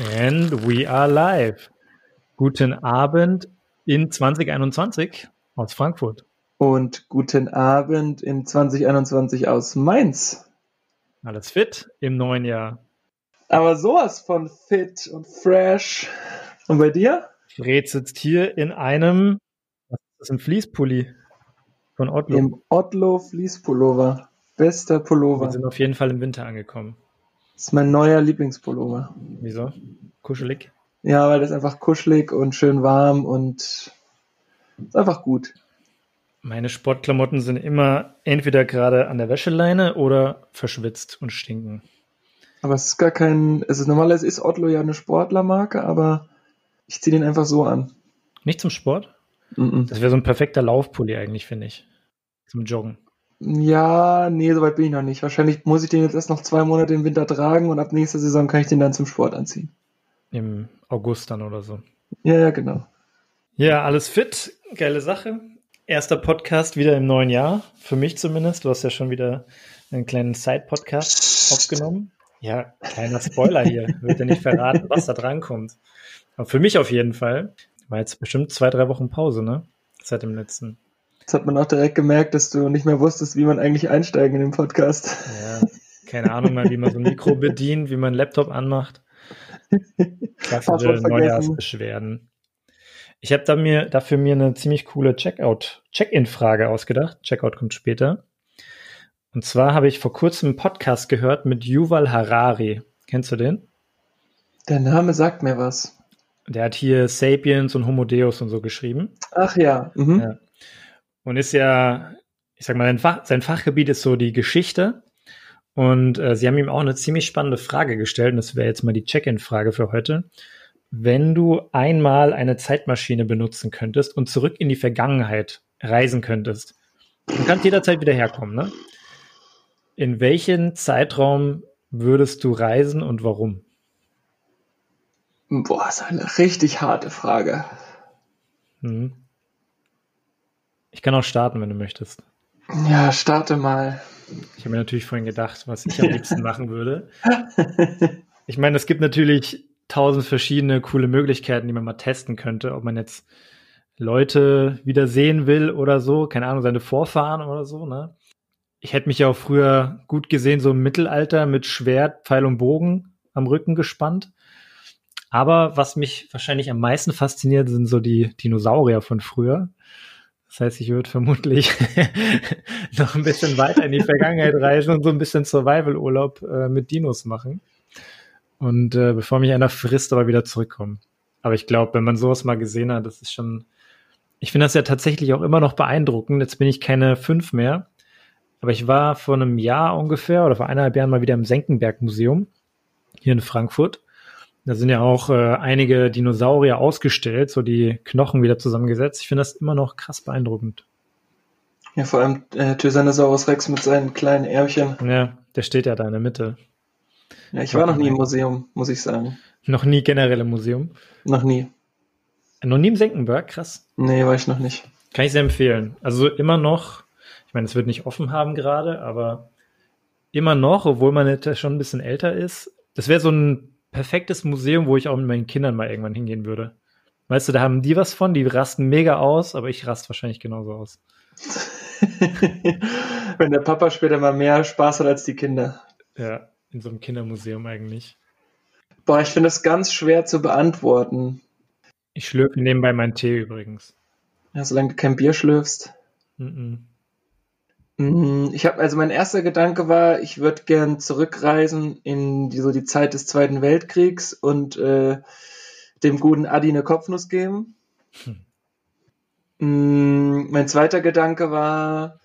And we are live. Guten Abend in 2021 aus Frankfurt. Und guten Abend in 2021 aus Mainz. Alles fit im neuen Jahr. Aber sowas von fit und fresh. Und bei dir? Fred sitzt hier in einem, was ist das, ein Fließpulli von Otlo. Im Otlo Fließpullover. Bester Pullover. Wir sind auf jeden Fall im Winter angekommen. Das ist mein neuer Lieblingspullover. Wieso? Kuschelig? Ja, weil das ist einfach kuschelig und schön warm und ist einfach gut. Meine Sportklamotten sind immer entweder gerade an der Wäscheleine oder verschwitzt und stinken. Aber es ist gar kein, es ist normalerweise ist Otlo ja eine Sportlermarke, aber ich ziehe den einfach so an. Nicht zum Sport? Mm -mm. Das wäre so ein perfekter Laufpulli eigentlich, finde ich. Zum Joggen. Ja, nee, soweit bin ich noch nicht. Wahrscheinlich muss ich den jetzt erst noch zwei Monate im Winter tragen und ab nächster Saison kann ich den dann zum Sport anziehen. Im August dann oder so. Ja, ja, genau. Ja, alles fit. Geile Sache. Erster Podcast wieder im neuen Jahr. Für mich zumindest. Du hast ja schon wieder einen kleinen Side-Podcast aufgenommen. Ja, kleiner Spoiler hier. Wird ja nicht verraten, was da drankommt. Aber für mich auf jeden Fall. War jetzt bestimmt zwei, drei Wochen Pause, ne? Seit dem letzten. Das hat man auch direkt gemerkt, dass du nicht mehr wusstest, wie man eigentlich einsteigen in den Podcast. Ja, keine Ahnung mal, wie man so ein Mikro bedient, wie man einen Laptop anmacht. Klassische. Neujahrsbeschwerden. Ich habe da mir, dafür mir eine ziemlich coole Checkout, Check-in-Frage ausgedacht. Checkout kommt später. Und zwar habe ich vor kurzem einen Podcast gehört mit Yuval Harari. Kennst du den? Der Name sagt mir was. Der hat hier Sapiens und Homo Deus und so geschrieben. Ach ja. Mhm. Ja. Und ist ja, ich sag mal, sein, Fach, sein Fachgebiet ist so die Geschichte. Und äh, sie haben ihm auch eine ziemlich spannende Frage gestellt. Und das wäre jetzt mal die Check-in-Frage für heute. Wenn du einmal eine Zeitmaschine benutzen könntest und zurück in die Vergangenheit reisen könntest, du kannst jederzeit wieder herkommen, ne? In welchen Zeitraum würdest du reisen und warum? Boah, ist eine richtig harte Frage. Hm. Ich kann auch starten, wenn du möchtest. Ja, starte mal. Ich habe mir natürlich vorhin gedacht, was ich am liebsten machen würde. Ich meine, es gibt natürlich tausend verschiedene coole Möglichkeiten, die man mal testen könnte, ob man jetzt Leute wieder sehen will oder so, keine Ahnung, seine Vorfahren oder so, ne? Ich hätte mich ja auch früher gut gesehen, so im Mittelalter mit Schwert, Pfeil und Bogen am Rücken gespannt. Aber was mich wahrscheinlich am meisten fasziniert, sind so die Dinosaurier von früher. Das heißt, ich würde vermutlich noch ein bisschen weiter in die Vergangenheit reisen und so ein bisschen Survival-Urlaub äh, mit Dinos machen. Und äh, bevor mich einer frisst, aber wieder zurückkommen. Aber ich glaube, wenn man sowas mal gesehen hat, das ist schon. Ich finde das ja tatsächlich auch immer noch beeindruckend. Jetzt bin ich keine fünf mehr. Aber ich war vor einem Jahr ungefähr oder vor eineinhalb Jahren mal wieder im Senckenberg-Museum hier in Frankfurt. Da sind ja auch äh, einige Dinosaurier ausgestellt, so die Knochen wieder zusammengesetzt. Ich finde das immer noch krass beeindruckend. Ja, vor allem äh, Tyrannosaurus Rex mit seinen kleinen Ärmchen. Ja, der steht ja da in der Mitte. Ja, ich war noch nie im Museum, muss ich sagen. Noch nie generell im Museum. Noch nie. Noch nie im Senckenberg, krass. Nee, war ich noch nicht. Kann ich sehr empfehlen. Also immer noch, ich meine, es wird nicht offen haben gerade, aber immer noch, obwohl man jetzt schon ein bisschen älter ist. Das wäre so ein perfektes Museum, wo ich auch mit meinen Kindern mal irgendwann hingehen würde. Weißt du, da haben die was von, die rasten mega aus, aber ich raste wahrscheinlich genauso aus. Wenn der Papa später mal mehr Spaß hat als die Kinder. Ja, in so einem Kindermuseum eigentlich. Boah, ich finde das ganz schwer zu beantworten. Ich schlürfe nebenbei meinen Tee übrigens. Ja, solange du kein Bier schlürfst. Mm Mm, Ich habe also mein erster Gedanke war, ich würde gern zurückreisen in die, so die Zeit des Zweiten Weltkriegs und äh, dem guten Adi eine Kopfnuss geben. Hm. Mm, Mein zweiter Gedanke war,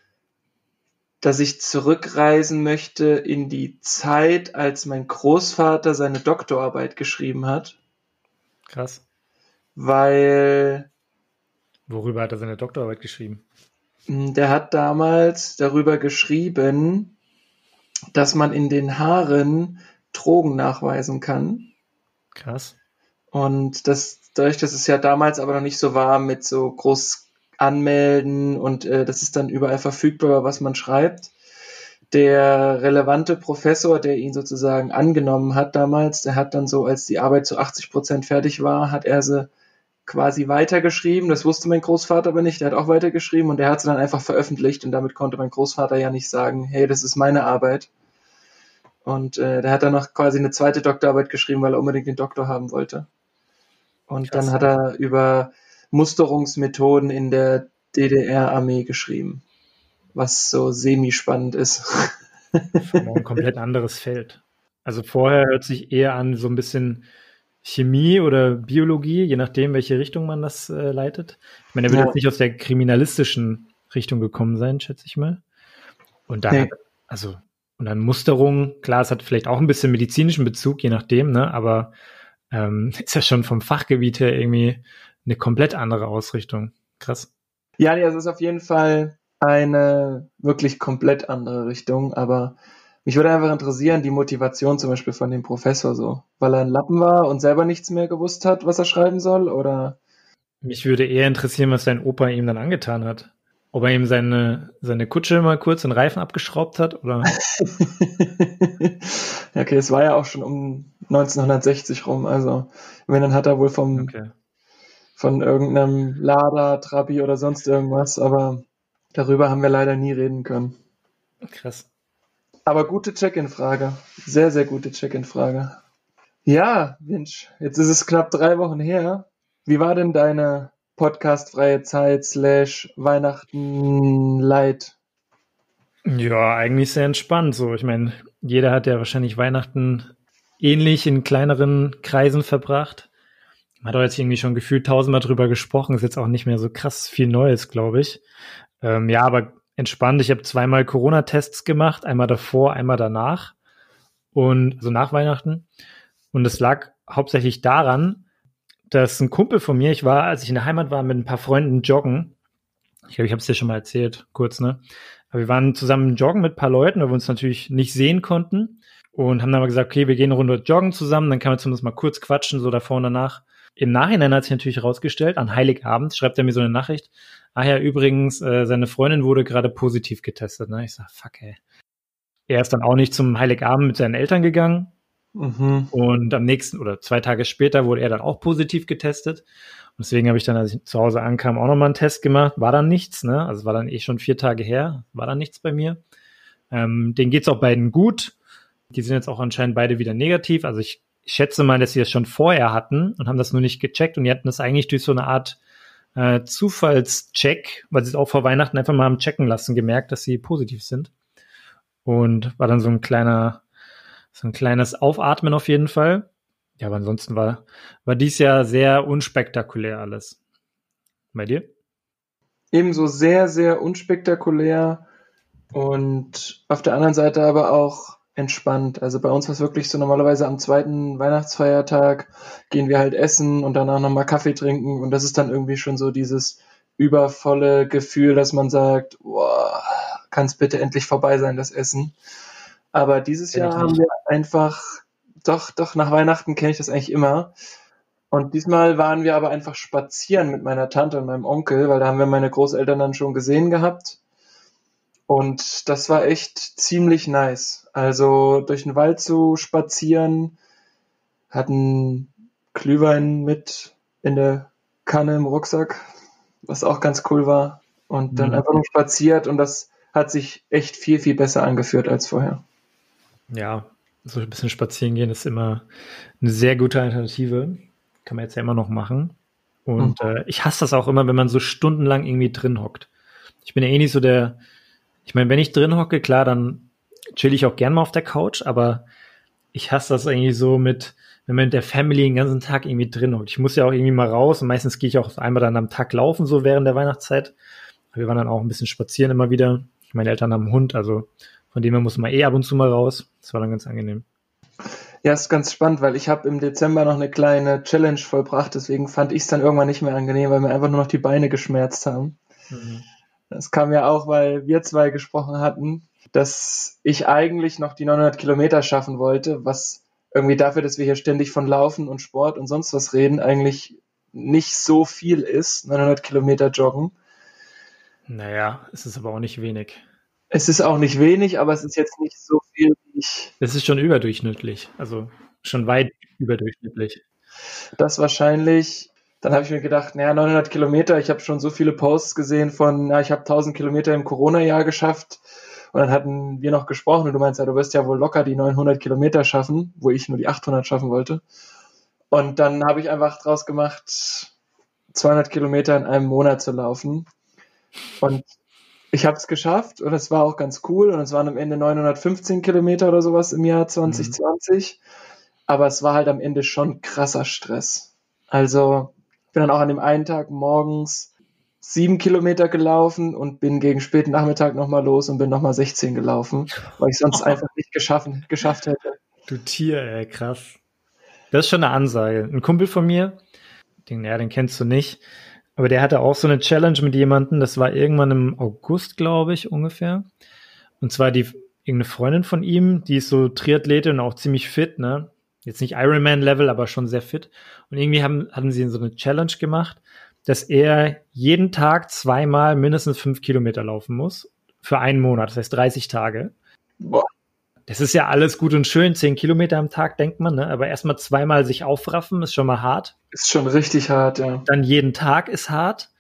dass ich zurückreisen möchte in die Zeit, als mein Großvater seine Doktorarbeit geschrieben hat, Krass. weil Worüber hat er seine Doktorarbeit geschrieben? Mm, Der hat damals darüber geschrieben, dass man in den Haaren Drogen nachweisen kann. Krass. Und das, dadurch, dass es ja damals aber noch nicht so war mit so groß anmelden und äh, das ist dann überall verfügbar, was man schreibt, der relevante Professor, der ihn sozusagen angenommen hat damals, der hat dann so, als die Arbeit zu 80 Prozent fertig war, hat er sie quasi weitergeschrieben. Das wusste mein Großvater aber nicht. Der hat auch weitergeschrieben und der hat sie dann einfach veröffentlicht und damit konnte mein Großvater ja nicht sagen, hey, das ist meine Arbeit. Und äh, der hat dann noch quasi eine zweite Doktorarbeit geschrieben, weil er unbedingt den Doktor haben wollte. Und Krass. dann hat er über Musterungsmethoden in der DDR-Armee geschrieben, was so semi-spannend ist. ein komplett anderes Feld. Also vorher hört sich eher an so ein bisschen Chemie oder Biologie, je nachdem, welche Richtung man das äh, leitet. Ich meine, er wird ja. jetzt nicht aus der kriminalistischen Richtung gekommen sein, schätze ich mal. Und da, nee. also, und dann Musterung, klar, es hat vielleicht auch ein bisschen medizinischen Bezug, je nachdem, ne, aber ähm, ist ja schon vom Fachgebiet her irgendwie eine komplett andere Ausrichtung. Krass. Ja, nee, es ist auf jeden Fall eine wirklich komplett andere Richtung, aber mich würde einfach interessieren, die Motivation zum Beispiel von dem Professor so, weil er ein Lappen war und selber nichts mehr gewusst hat, was er schreiben soll, oder? Mich würde eher interessieren, was sein Opa ihm dann angetan hat. Ob er ihm seine, seine Kutsche mal kurz den Reifen abgeschraubt hat, oder? okay, es war ja auch schon um 1960 rum, also wenn, dann hat er wohl vom, okay von irgendeinem Lada, Trabi oder sonst irgendwas, aber darüber haben wir leider nie reden können. Krass. Aber gute Check-in-Frage. Sehr, sehr gute Check-in-Frage. Ja, Mensch, jetzt ist es knapp drei Wochen her. Wie war denn deine podcastfreie Zeit slash Weihnachten Light? Ja, eigentlich sehr entspannt. So, ich meine, jeder hat ja wahrscheinlich Weihnachten ähnlich in kleineren Kreisen verbracht. Man hat auch jetzt irgendwie schon gefühlt tausendmal drüber gesprochen, ist jetzt auch nicht mehr so krass viel Neues, glaube ich. Ähm, ja, aber entspannt. Ich habe zweimal Corona-Tests gemacht, einmal davor, einmal danach. Und also nach Weihnachten. Und es lag hauptsächlich daran, dass ein Kumpel von mir, ich war, als ich in der Heimat war, mit ein paar Freunden joggen. Ich glaube, ich habe es dir schon mal erzählt, kurz, ne? Aber wir waren zusammen joggen mit ein paar Leuten, weil wir uns natürlich nicht sehen konnten. Und haben dann mal gesagt, okay, wir gehen eine Runde joggen zusammen, dann kann man zumindest mal kurz quatschen, so davor und danach. Im Nachhinein hat sich natürlich herausgestellt, an Heiligabend schreibt er mir so eine Nachricht. Ah ja, übrigens, äh, seine Freundin wurde gerade positiv getestet. Ne? Ich sag, fuck, ey. Er ist dann auch nicht zum Heiligabend mit seinen Eltern gegangen. Mhm. Und am nächsten oder zwei Tage später wurde er dann auch positiv getestet. Und deswegen habe ich dann, als ich zu Hause ankam, auch nochmal einen Test gemacht. War dann nichts, ne? Also war dann eh schon vier Tage her, war dann nichts bei mir. Ähm, denen geht's auch beiden gut. Die sind jetzt auch anscheinend beide wieder negativ. Also ich ich schätze mal, dass sie das schon vorher hatten und haben das nur nicht gecheckt und die hatten das eigentlich durch so eine Art äh, Zufallscheck, weil sie es auch vor Weihnachten einfach mal haben checken lassen, gemerkt, dass sie positiv sind. Und war dann so ein kleiner, so ein kleines Aufatmen auf jeden Fall. Ja, aber ansonsten war, war dies Jahr sehr unspektakulär alles. Bei dir? Ebenso sehr, sehr unspektakulär und auf der anderen Seite aber auch entspannt. Also bei uns war es wirklich so normalerweise am zweiten Weihnachtsfeiertag gehen wir halt essen und danach nochmal Kaffee trinken und das ist dann irgendwie schon so dieses übervolle Gefühl, dass man sagt, boah, kann es bitte endlich vorbei sein, das Essen. Aber dieses Jahr haben wir einfach, doch, doch, nach Weihnachten kenne ich das eigentlich immer. Und diesmal waren wir aber einfach spazieren mit meiner Tante und meinem Onkel, weil da haben wir meine Großeltern dann schon gesehen gehabt. Und das war echt ziemlich nice. Also durch den Wald zu spazieren, hatten Glühwein mit in der Kanne im Rucksack, was auch ganz cool war. Und dann mhm. einfach nur spaziert und das hat sich echt viel, viel besser angeführt als vorher. Ja, so ein bisschen spazieren gehen ist immer eine sehr gute Alternative. Kann man jetzt ja immer noch machen. Und mhm. äh, ich hasse das auch immer, wenn man so stundenlang irgendwie drin hockt. Ich bin ja eh nicht so der, ich meine, wenn ich drin hocke, klar, dann chill ich auch gern mal auf der Couch, aber ich hasse das eigentlich so mit, wenn man mit der Family den ganzen Tag irgendwie drin hockt. Ich muss ja auch irgendwie mal raus und meistens gehe ich auch einmal dann am Tag laufen, so während der Weihnachtszeit. Wir waren dann auch ein bisschen spazieren immer wieder. Meine Eltern haben einen Hund, also von dem her muss man eh ab und zu mal raus. Das war dann ganz angenehm. Ja, ist ganz spannend, weil ich habe im Dezember noch eine kleine Challenge vollbracht, deswegen fand ich es dann irgendwann nicht mehr angenehm, weil mir einfach nur noch die Beine geschmerzt haben. Mhm. Das kam ja auch, weil wir zwei gesprochen hatten, dass ich eigentlich noch die 900 Kilometer schaffen wollte, was irgendwie dafür, dass wir hier ständig von Laufen und Sport und sonst was reden, eigentlich nicht so viel ist, 900 Kilometer joggen. Naja, es ist aber auch nicht wenig. Es ist auch nicht wenig, aber es ist jetzt nicht so viel, wie ich. Es ist schon überdurchschnittlich, also schon weit überdurchschnittlich. Das wahrscheinlich. Dann habe ich mir gedacht, naja, 900 Kilometer, ich habe schon so viele Posts gesehen von, na, ich habe 1000 Kilometer im Corona-Jahr geschafft. Und dann hatten wir noch gesprochen und du meinst ja, du wirst ja wohl locker die 900 Kilometer schaffen, wo ich nur die 800 schaffen wollte. Und dann habe ich einfach draus gemacht, 200 Kilometer in einem Monat zu laufen. Und ich habe es geschafft und es war auch ganz cool und es waren am Ende 915 Kilometer oder sowas im Jahr 2020. Mhm. Aber es war halt am Ende schon krasser Stress. Also ich bin dann auch an dem einen Tag morgens sieben Kilometer gelaufen und bin gegen späten Nachmittag nochmal los und bin nochmal 16 gelaufen, weil ich sonst einfach nicht geschaffen, geschafft hätte. Du Tier, ey, krass. Das ist schon eine Ansage. Ein Kumpel von mir, den, ja, den kennst du nicht, aber der hatte auch so eine Challenge mit jemandem, das war irgendwann im August, glaube ich, ungefähr. Und zwar die irgendeine Freundin von ihm, die ist so Triathletin und auch ziemlich fit, ne? Jetzt nicht Ironman-Level, aber schon sehr fit. Und irgendwie haben, hatten sie so eine Challenge gemacht, dass er jeden Tag zweimal mindestens fünf Kilometer laufen muss. Für einen Monat, das heißt 30 Tage. Boah. Das ist ja alles gut und schön, zehn Kilometer am Tag, denkt man, ne? aber erstmal zweimal sich aufraffen ist schon mal hart. Ist schon richtig hart, ja. Dann jeden Tag ist hart.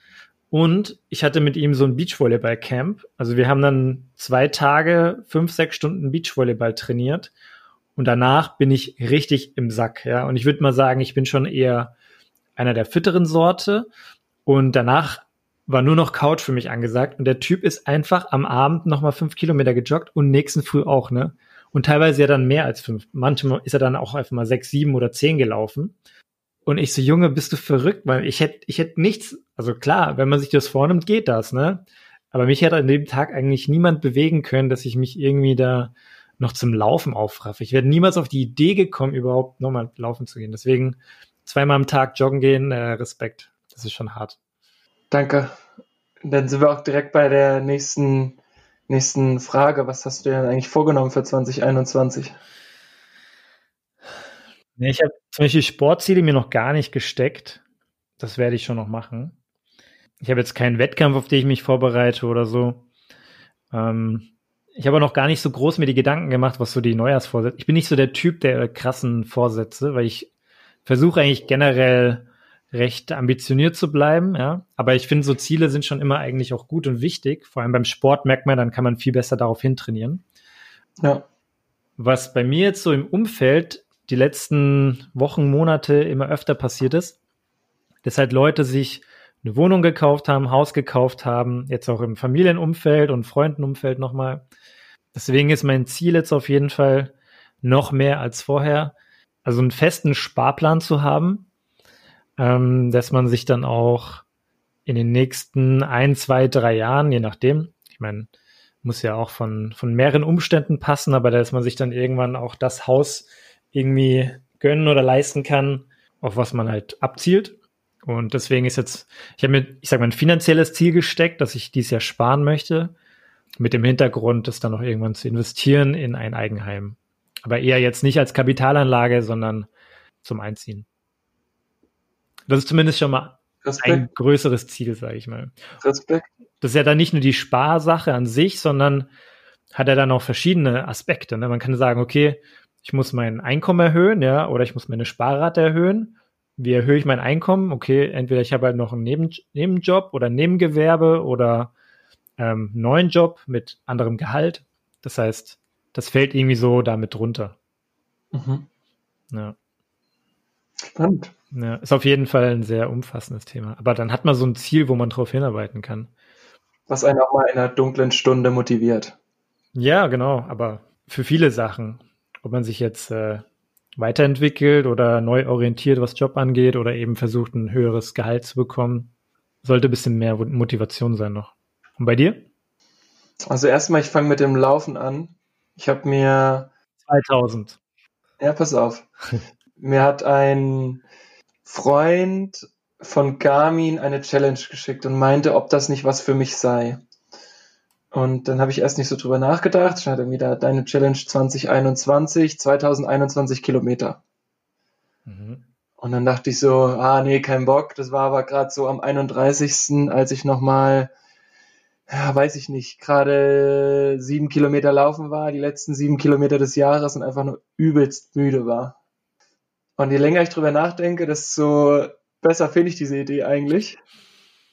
Und ich hatte mit ihm so ein Beachvolleyball-Camp. Also wir haben dann zwei Tage, fünf, sechs Stunden Beachvolleyball trainiert. Und danach bin ich richtig im Sack, ja. Und ich würde mal sagen, ich bin schon eher einer der fitteren Sorte. Und danach war nur noch Couch für mich angesagt. Und der Typ ist einfach am Abend nochmal fünf Kilometer gejoggt und nächsten Früh auch, ne? Und teilweise ja dann mehr als fünf. Manchmal ist er dann auch einfach mal sechs, sieben oder zehn gelaufen. Und ich so, Junge, bist du verrückt? Weil ich hätte, ich hätte nichts, also klar, wenn man sich das vornimmt, geht das, ne? Aber mich hätte an dem Tag eigentlich niemand bewegen können, dass ich mich irgendwie da noch zum Laufen aufraffe. Ich wäre niemals auf die Idee gekommen, überhaupt nochmal laufen zu gehen. Deswegen zweimal am Tag joggen gehen, äh, Respekt. Das ist schon hart. Danke. Dann sind wir auch direkt bei der nächsten nächsten Frage. Was hast du dir denn eigentlich vorgenommen für 2021? Ich habe zum Beispiel Sportziele mir noch gar nicht gesteckt. Das werde ich schon noch machen. Ich habe jetzt keinen Wettkampf, auf den ich mich vorbereite oder so. Ähm, ich habe noch gar nicht so groß mir die Gedanken gemacht, was so die Neujahrsvorsätze. Ich bin nicht so der Typ der krassen Vorsätze, weil ich versuche eigentlich generell recht ambitioniert zu bleiben, ja. Aber ich finde, so Ziele sind schon immer eigentlich auch gut und wichtig. Vor allem beim Sport merkt man, dann kann man viel besser darauf hintrainieren. Ja. Was bei mir jetzt so im Umfeld die letzten Wochen, Monate immer öfter passiert ist, dass halt Leute sich eine Wohnung gekauft haben, Haus gekauft haben, jetzt auch im Familienumfeld und Freundenumfeld nochmal. Deswegen ist mein Ziel jetzt auf jeden Fall noch mehr als vorher, also einen festen Sparplan zu haben, ähm, dass man sich dann auch in den nächsten ein, zwei, drei Jahren, je nachdem, ich meine, muss ja auch von, von mehreren Umständen passen, aber dass man sich dann irgendwann auch das Haus irgendwie gönnen oder leisten kann, auf was man halt abzielt. Und deswegen ist jetzt, ich habe mir, ich sag mal, ein finanzielles Ziel gesteckt, dass ich dies Jahr sparen möchte, mit dem Hintergrund, das dann noch irgendwann zu investieren in ein Eigenheim. Aber eher jetzt nicht als Kapitalanlage, sondern zum Einziehen. Das ist zumindest schon mal Respekt. ein größeres Ziel, sage ich mal. Respekt. Das ist ja dann nicht nur die Sparsache an sich, sondern hat er dann auch verschiedene Aspekte. Ne? Man kann sagen, okay, ich muss mein Einkommen erhöhen, ja, oder ich muss meine Sparrate erhöhen. Wie erhöhe ich mein Einkommen? Okay, entweder ich habe halt noch einen Neben Nebenjob oder Nebengewerbe oder ähm, neuen Job mit anderem Gehalt. Das heißt, das fällt irgendwie so damit drunter. Mhm. Ja. Spannend. Ja, ist auf jeden Fall ein sehr umfassendes Thema. Aber dann hat man so ein Ziel, wo man drauf hinarbeiten kann. Was einen auch mal in einer dunklen Stunde motiviert. Ja, genau. Aber für viele Sachen, ob man sich jetzt äh, weiterentwickelt oder neu orientiert, was Job angeht, oder eben versucht, ein höheres Gehalt zu bekommen, sollte ein bisschen mehr Motivation sein noch. Und bei dir? Also erstmal, ich fange mit dem Laufen an. Ich habe mir 2000. Ja, pass auf. mir hat ein Freund von Garmin eine Challenge geschickt und meinte, ob das nicht was für mich sei. Und dann habe ich erst nicht so drüber nachgedacht. Stand irgendwie da deine Challenge 2021, 2021 Kilometer. Mhm. Und dann dachte ich so, ah nee, kein Bock. Das war aber gerade so am 31., als ich nochmal ja, weiß ich nicht, gerade sieben Kilometer laufen war, die letzten sieben Kilometer des Jahres und einfach nur übelst müde war. Und je länger ich drüber nachdenke, desto besser finde ich diese Idee eigentlich.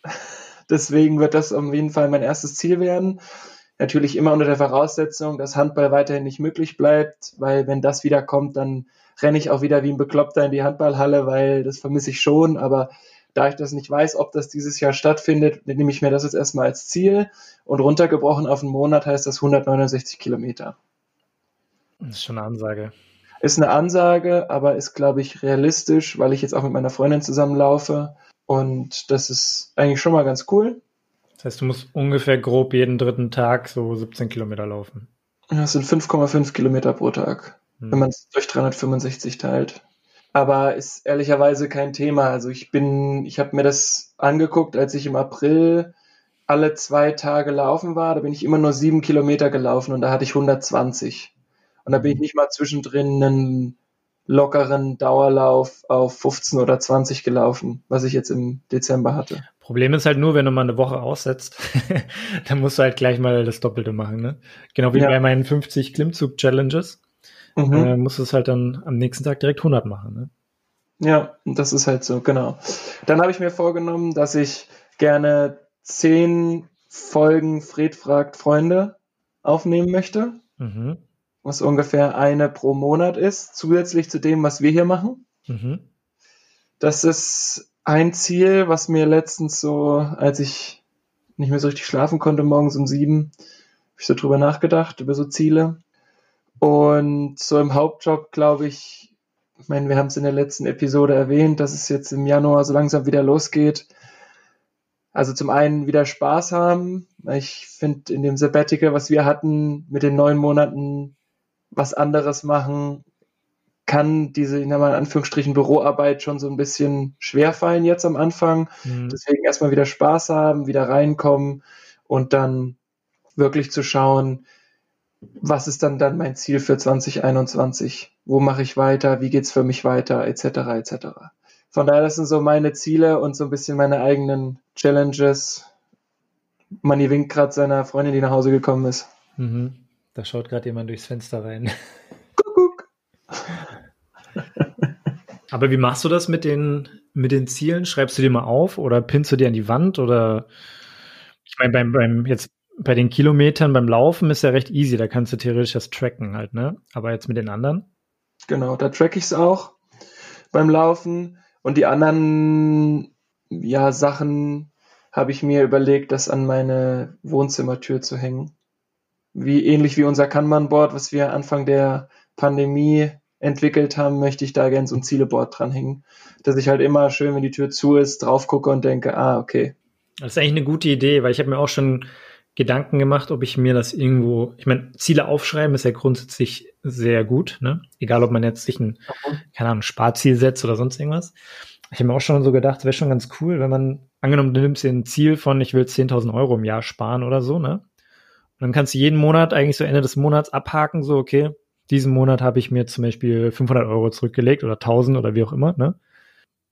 Deswegen wird das auf jeden Fall mein erstes Ziel werden. Natürlich immer unter der Voraussetzung, dass Handball weiterhin nicht möglich bleibt, weil wenn das wieder kommt, dann renne ich auch wieder wie ein Bekloppter in die Handballhalle, weil das vermisse ich schon. Aber da ich das nicht weiß, ob das dieses Jahr stattfindet, nehme ich mir das jetzt erstmal als Ziel. Und runtergebrochen auf einen Monat heißt das 169 Kilometer. Das ist schon eine Ansage. Ist eine Ansage, aber ist, glaube ich, realistisch, weil ich jetzt auch mit meiner Freundin zusammenlaufe. Und das ist eigentlich schon mal ganz cool. Das heißt, du musst ungefähr grob jeden dritten Tag so 17 Kilometer laufen. Das sind 5,5 Kilometer pro Tag, hm. wenn man es durch 365 teilt aber ist ehrlicherweise kein Thema. Also ich bin, ich habe mir das angeguckt, als ich im April alle zwei Tage laufen war. Da bin ich immer nur sieben Kilometer gelaufen und da hatte ich 120. Und da bin ich nicht mal zwischendrin einen lockeren Dauerlauf auf 15 oder 20 gelaufen, was ich jetzt im Dezember hatte. Problem ist halt nur, wenn du mal eine Woche aussetzt, dann musst du halt gleich mal das Doppelte machen, ne? Genau wie ja. bei meinen 50 Klimmzug-Challenges mhm. äh, musst du es halt dann am nächsten Tag direkt 100 machen. Ne? Ja, das ist halt so, genau. Dann habe ich mir vorgenommen, dass ich gerne zehn Folgen Fred fragt Freunde aufnehmen möchte, mhm. Was ungefähr eine pro Monat ist, zusätzlich zu dem, was wir hier machen. Mhm. Das ist ein Ziel, was mir letztens so, als ich nicht mehr so richtig schlafen konnte, morgens um sieben, habe ich so drüber nachgedacht, über so Ziele. Und so im Hauptjob, glaube ich, ich meine, wir haben es in der letzten Episode erwähnt, dass es jetzt im Januar so langsam wieder losgeht. Also zum einen wieder Spaß haben. Ich finde in dem Sabbatical, was wir hatten, mit den neun Monaten was anderes machen, kann diese, ich nenne mal in Anführungsstrichen, Büroarbeit schon so ein bisschen schwer fallen jetzt am Anfang. Mhm. Deswegen erstmal wieder Spaß haben, wieder reinkommen und dann wirklich zu schauen, was ist dann dann mein Ziel für 2021? Wo mache ich weiter? Wie geht's für mich weiter? Etc. etc. Von daher, das sind so meine Ziele und so ein bisschen meine eigenen Challenges. Manni winkt gerade seiner Freundin, die nach Hause gekommen ist. Mhm. Da schaut gerade jemand durchs Fenster rein. Kuckuck. Aber wie machst du das mit den, mit den Zielen? Schreibst du die mal auf oder pinnst du die an die Wand oder ich meine, beim, beim jetzt bei den Kilometern beim Laufen ist ja recht easy, da kannst du theoretisch das tracken halt, ne? Aber jetzt mit den anderen? Genau, da track ich es auch beim Laufen. Und die anderen ja, Sachen habe ich mir überlegt, das an meine Wohnzimmertür zu hängen. Wie ähnlich wie unser Kanban-Board, was wir Anfang der Pandemie entwickelt haben, möchte ich da gerne so ein Zieleboard dranhängen. Dass ich halt immer schön, wenn die Tür zu ist, drauf gucke und denke, ah, okay. Das ist eigentlich eine gute Idee, weil ich habe mir auch schon Gedanken gemacht, ob ich mir das irgendwo, ich meine, Ziele aufschreiben ist ja grundsätzlich sehr gut, ne? Egal, ob man jetzt sich ein, keine Ahnung, Sparziel setzt oder sonst irgendwas. Ich habe mir auch schon so gedacht, wäre schon ganz cool, wenn man, angenommen, du nimmst dir ein Ziel von, ich will 10.000 Euro im Jahr sparen oder so, ne? Und dann kannst du jeden Monat, eigentlich so Ende des Monats abhaken, so, okay, diesen Monat habe ich mir zum Beispiel 500 Euro zurückgelegt oder 1000 oder wie auch immer, ne?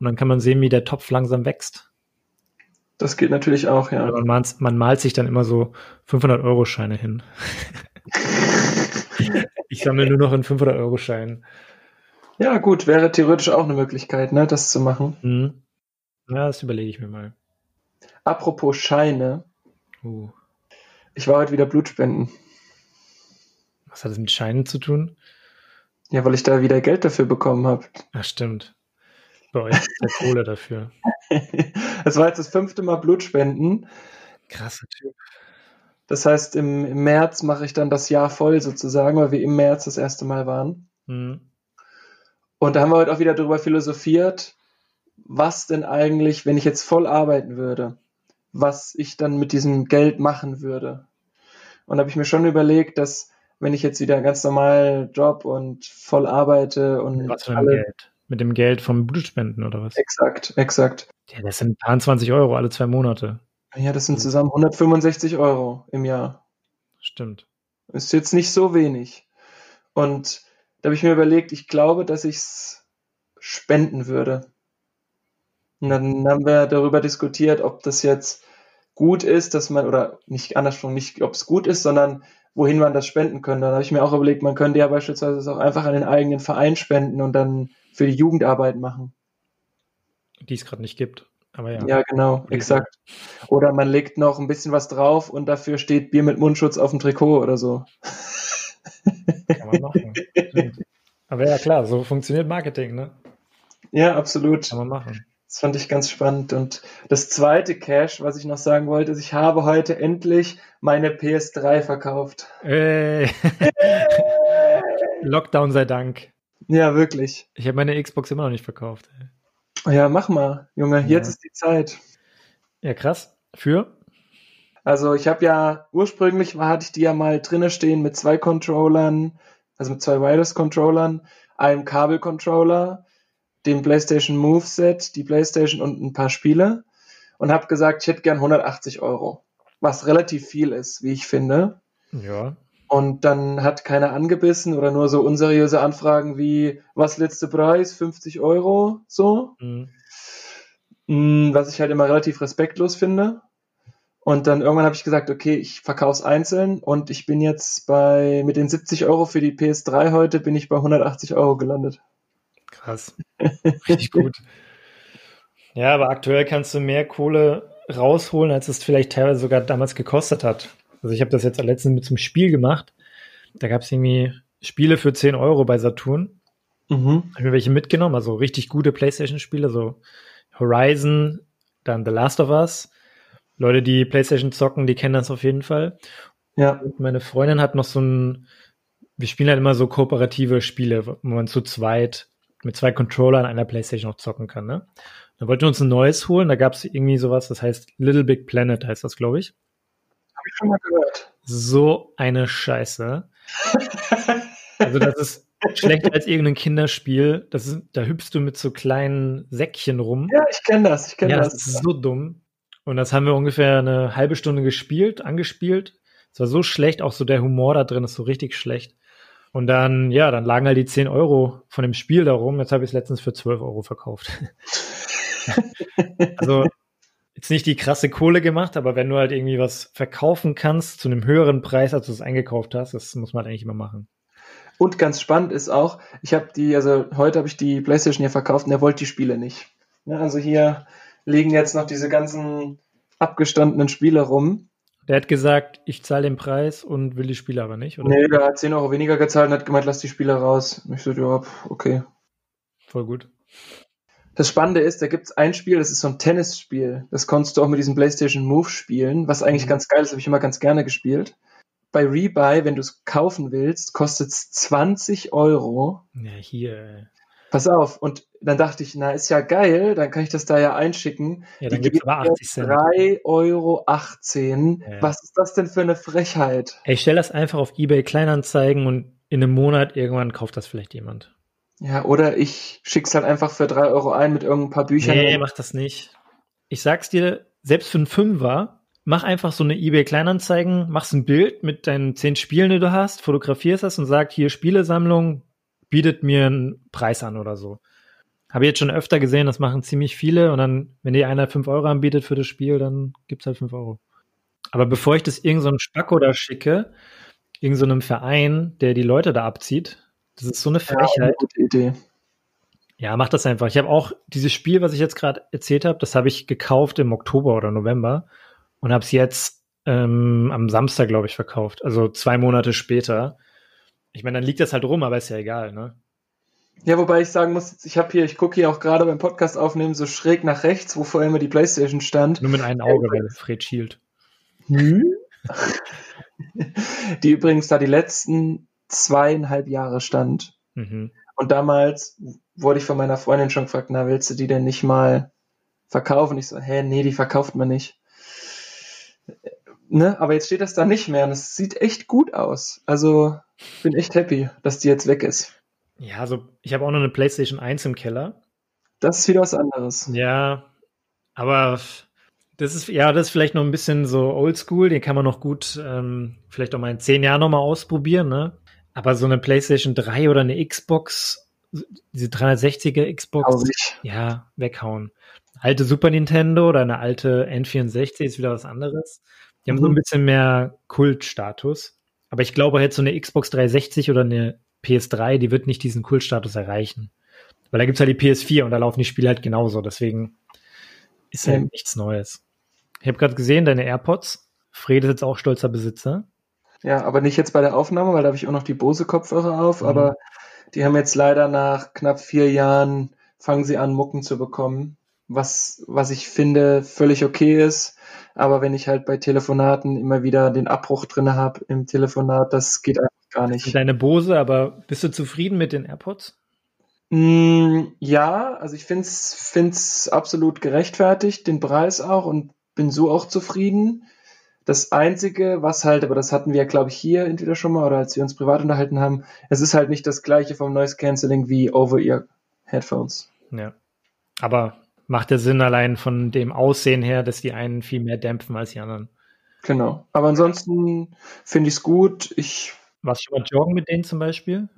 Und dann kann man sehen, wie der Topf langsam wächst. Das geht natürlich auch, ja. Man malt, man malt sich dann immer so 500-Euro-Scheine hin. ich sammle nur noch in 500-Euro-Scheinen. Ja, gut, wäre theoretisch auch eine Möglichkeit, ne, das zu machen. Mhm. Ja, das überlege ich mir mal. Apropos Scheine. Uh. Ich war heute wieder Blutspenden. Was hat das mit Scheinen zu tun? Ja, weil ich da wieder Geld dafür bekommen habe. Ach, stimmt. Bei euch ist der Kohle dafür. Es war jetzt das fünfte Mal Blutspenden. Krasser Typ. Das heißt, im, im, März mache ich dann das Jahr voll sozusagen, weil wir im März das erste Mal waren. Mhm. Und da haben wir heute auch wieder darüber philosophiert, was denn eigentlich, wenn ich jetzt voll arbeiten würde, was ich dann mit diesem Geld machen würde. Und da habe ich mir schon überlegt, dass wenn ich jetzt wieder ganz normal Job und voll arbeite und was für ein Geld? Mit dem Geld vom Blutspenden oder was? Exakt, exakt. Ja, das sind 20 Euro alle zwei Monate. Ja, das sind zusammen 165 Euro im Jahr. Stimmt. Ist jetzt nicht so wenig. Und da habe ich mir überlegt, ich glaube, dass ich es spenden würde. Und dann haben wir darüber diskutiert, ob das jetzt gut ist, dass man, oder nicht andersrum, nicht, ob es gut ist, sondern wohin man das spenden könnte. Dann habe ich mir auch überlegt, man könnte ja beispielsweise es auch einfach an den eigenen Verein spenden und dann für die Jugendarbeit machen. Die es gerade nicht gibt. Aber ja. Ja, genau, exakt. Oder man legt noch ein bisschen was drauf und dafür steht Bier mit Mundschutz auf dem Trikot oder so. Kann man machen. Aber ja, klar, so funktioniert Marketing, ne? Ja, absolut. Kann man machen. Das fand ich ganz spannend. Und das zweite Cash, was ich noch sagen wollte, ist, ich habe heute endlich meine PS3 verkauft. Ey. Lockdown sei Dank. Ja, wirklich. Ich habe meine Xbox immer noch nicht verkauft. Ja, mach mal, Junge, Ja. jetzt ist die Zeit. Ja, krass. Für? Also ich habe ja, ursprünglich hatte ich die ja mal drinne stehen mit zwei Controllern, also mit zwei Wireless-Controllern, einem Kabel-Controller, dem PlayStation Move Set, die PlayStation und ein paar Spiele und habe gesagt, ich hätte gern 180 Euro, was relativ viel ist, wie ich finde. Ja. Und dann hat keiner angebissen oder nur so unseriöse Anfragen wie, was letzte Preis? 50 Euro, so. Mhm. Mm, Was ich halt immer relativ respektlos finde. Und dann irgendwann habe ich gesagt, okay, ich verkaufe es einzeln und ich bin jetzt bei, mit den 70 Euro für die PS3 heute, bin ich bei 180 Euro gelandet. Krass. Richtig gut. Ja, aber aktuell kannst du mehr Kohle rausholen, als es vielleicht teilweise sogar damals gekostet hat. Also ich habe das jetzt letztens mit zum Spiel gemacht. Da gab es irgendwie Spiele für 10 Euro bei Saturn. Mhm. Habe mir welche mitgenommen, also richtig gute PlayStation-Spiele, so Horizon, dann The Last of Us. Leute, die PlayStation zocken, die kennen das auf jeden Fall. Ja, Und meine Freundin hat noch so ein, wir spielen halt immer so kooperative Spiele, wo man zu zweit mit zwei Controllern einer Playstation noch zocken kann, ne? Dann wollten wir uns ein neues holen, da gab es irgendwie sowas, das heißt Little Big Planet heißt das, glaube ich. habe ich schon mal gehört. So eine Scheiße. Also das ist schlechter als irgendein Kinderspiel. Das ist, da hüpfst du mit so kleinen Säckchen rum. Ja, ich kenne das, ich kenne Ja, das. das ist so dumm. Und das haben wir ungefähr eine halbe Stunde gespielt, angespielt. Es war so schlecht, auch so der Humor da drin ist so richtig schlecht. Und dann, ja, dann lagen halt die 10 Euro von dem Spiel da rum. Jetzt habe ich es letztens für 12 Euro verkauft. also jetzt nicht die krasse Kohle gemacht, aber wenn du halt irgendwie was verkaufen kannst zu einem höheren Preis, als du es eingekauft hast, das muss man halt eigentlich immer machen. Und ganz spannend ist auch, ich habe die, also heute habe ich die PlayStation hier verkauft und er wollte die Spiele nicht. Ne, also hier liegen jetzt noch diese ganzen abgestandenen Spiele rum. Der hat gesagt, ich zahle den Preis und will die Spiele aber nicht, oder? Nee, der hat 10 Euro weniger gezahlt und hat gemeint, lass die Spiele raus. Und ich so, ja, okay. Voll gut. Das Spannende ist, da gibt's ein Spiel, das ist so ein Tennisspiel. Das konntest du auch mit diesem PlayStation Move spielen, was eigentlich Mhm. ganz geil ist, habe ich immer ganz gerne gespielt. Bei Rebuy, wenn du es kaufen willst, kostet's 20 Euro. Ja, hier. Pass auf. Und dann dachte ich, na, ist ja geil, dann kann ich das da ja einschicken. Ja, dann aber mir 80 Cent. 3,18 Euro. Ja. Was ist das denn für eine Frechheit? Ich stell das einfach auf eBay Kleinanzeigen und in einem Monat irgendwann kauft das vielleicht jemand. Ja, oder ich schick's halt einfach für 3 Euro ein mit irgendein paar Büchern. Nee, mach das nicht. Ich sag's dir, selbst für einen Fünfer, mach einfach so eine eBay Kleinanzeigen, machst ein Bild mit deinen zehn Spielen, die du hast, fotografierst das und sagst, hier Spielesammlung, bietet mir einen Preis an oder so. Habe ich jetzt schon öfter gesehen, das machen ziemlich viele und dann, wenn dir einer fünf Euro anbietet für das Spiel, dann gibt's halt fünf Euro. Aber bevor ich das irgendeinem so Spacko da schicke, irgendeinem so Verein, der die Leute da abzieht, das ist so eine ja, Frechheit. Idee. Ja, mach das einfach. Ich habe auch dieses Spiel, was ich jetzt gerade erzählt habe, das habe ich gekauft im Oktober oder November und habe es jetzt ähm, am Samstag, glaube ich, verkauft. Also zwei Monate später. Ich meine, dann liegt das halt rum, aber ist ja egal, ne? Ja, wobei ich sagen muss, ich habe hier, ich gucke hier auch gerade beim Podcast aufnehmen, so schräg nach rechts, wo vorher immer die Playstation stand. Nur mit einem Auge, weil Fred schielt. Die übrigens da die letzten zweieinhalb Jahre stand. Mhm. Und damals wurde ich von meiner Freundin schon gefragt, na, willst du die denn nicht mal verkaufen? Ich so, hä, nee, die verkauft man nicht. Ne, aber jetzt steht das da nicht mehr und es sieht echt gut aus. Also, ich bin echt happy, dass die jetzt weg ist. Ja, also ich habe auch noch eine PlayStation 1 im Keller. Das ist wieder was anderes. Ja, aber das ist ja, das ist vielleicht noch ein bisschen so oldschool, den kann man noch gut ähm, vielleicht auch mal in zehn Jahren noch mal ausprobieren, ne? Aber so eine PlayStation 3 oder eine Xbox diese 360er Xbox, ja, weghauen. Alte Super Nintendo oder eine alte N64 ist wieder was anderes. Die haben so ein Mhm. bisschen mehr Kultstatus. Aber ich glaube, jetzt so eine Xbox 360 oder eine PS3, die wird nicht diesen Kultstatus erreichen. Weil da gibt's halt die PS4 und da laufen die Spiele halt genauso. Deswegen ist halt Ja. nichts Neues. Ich habe gerade gesehen, deine AirPods. Fred ist jetzt auch stolzer Besitzer. Ja, aber nicht jetzt bei der Aufnahme, weil da habe ich auch noch die Bose-Kopfhörer auf, Mhm. aber die haben jetzt leider nach knapp vier Jahren, fangen sie an, Mucken zu bekommen, was, was ich finde völlig okay ist. Aber wenn ich halt bei Telefonaten immer wieder den Abbruch drin habe im Telefonat, das geht einfach gar nicht. Deine Bose, aber bist du zufrieden mit den AirPods? Mm, ja, also ich find's, find's absolut gerechtfertigt, den Preis auch und bin so auch zufrieden. Das Einzige, was halt, aber das hatten wir, glaube ich, hier entweder schon mal oder als wir uns privat unterhalten haben, es ist halt nicht das gleiche vom Noise Cancelling wie Over-Ear-Headphones. Ja. Aber macht der Sinn allein von dem Aussehen her, dass die einen viel mehr dämpfen als die anderen. Genau. Aber ansonsten finde ich's gut. Ich, Warst du schon mal joggen mit denen zum Beispiel?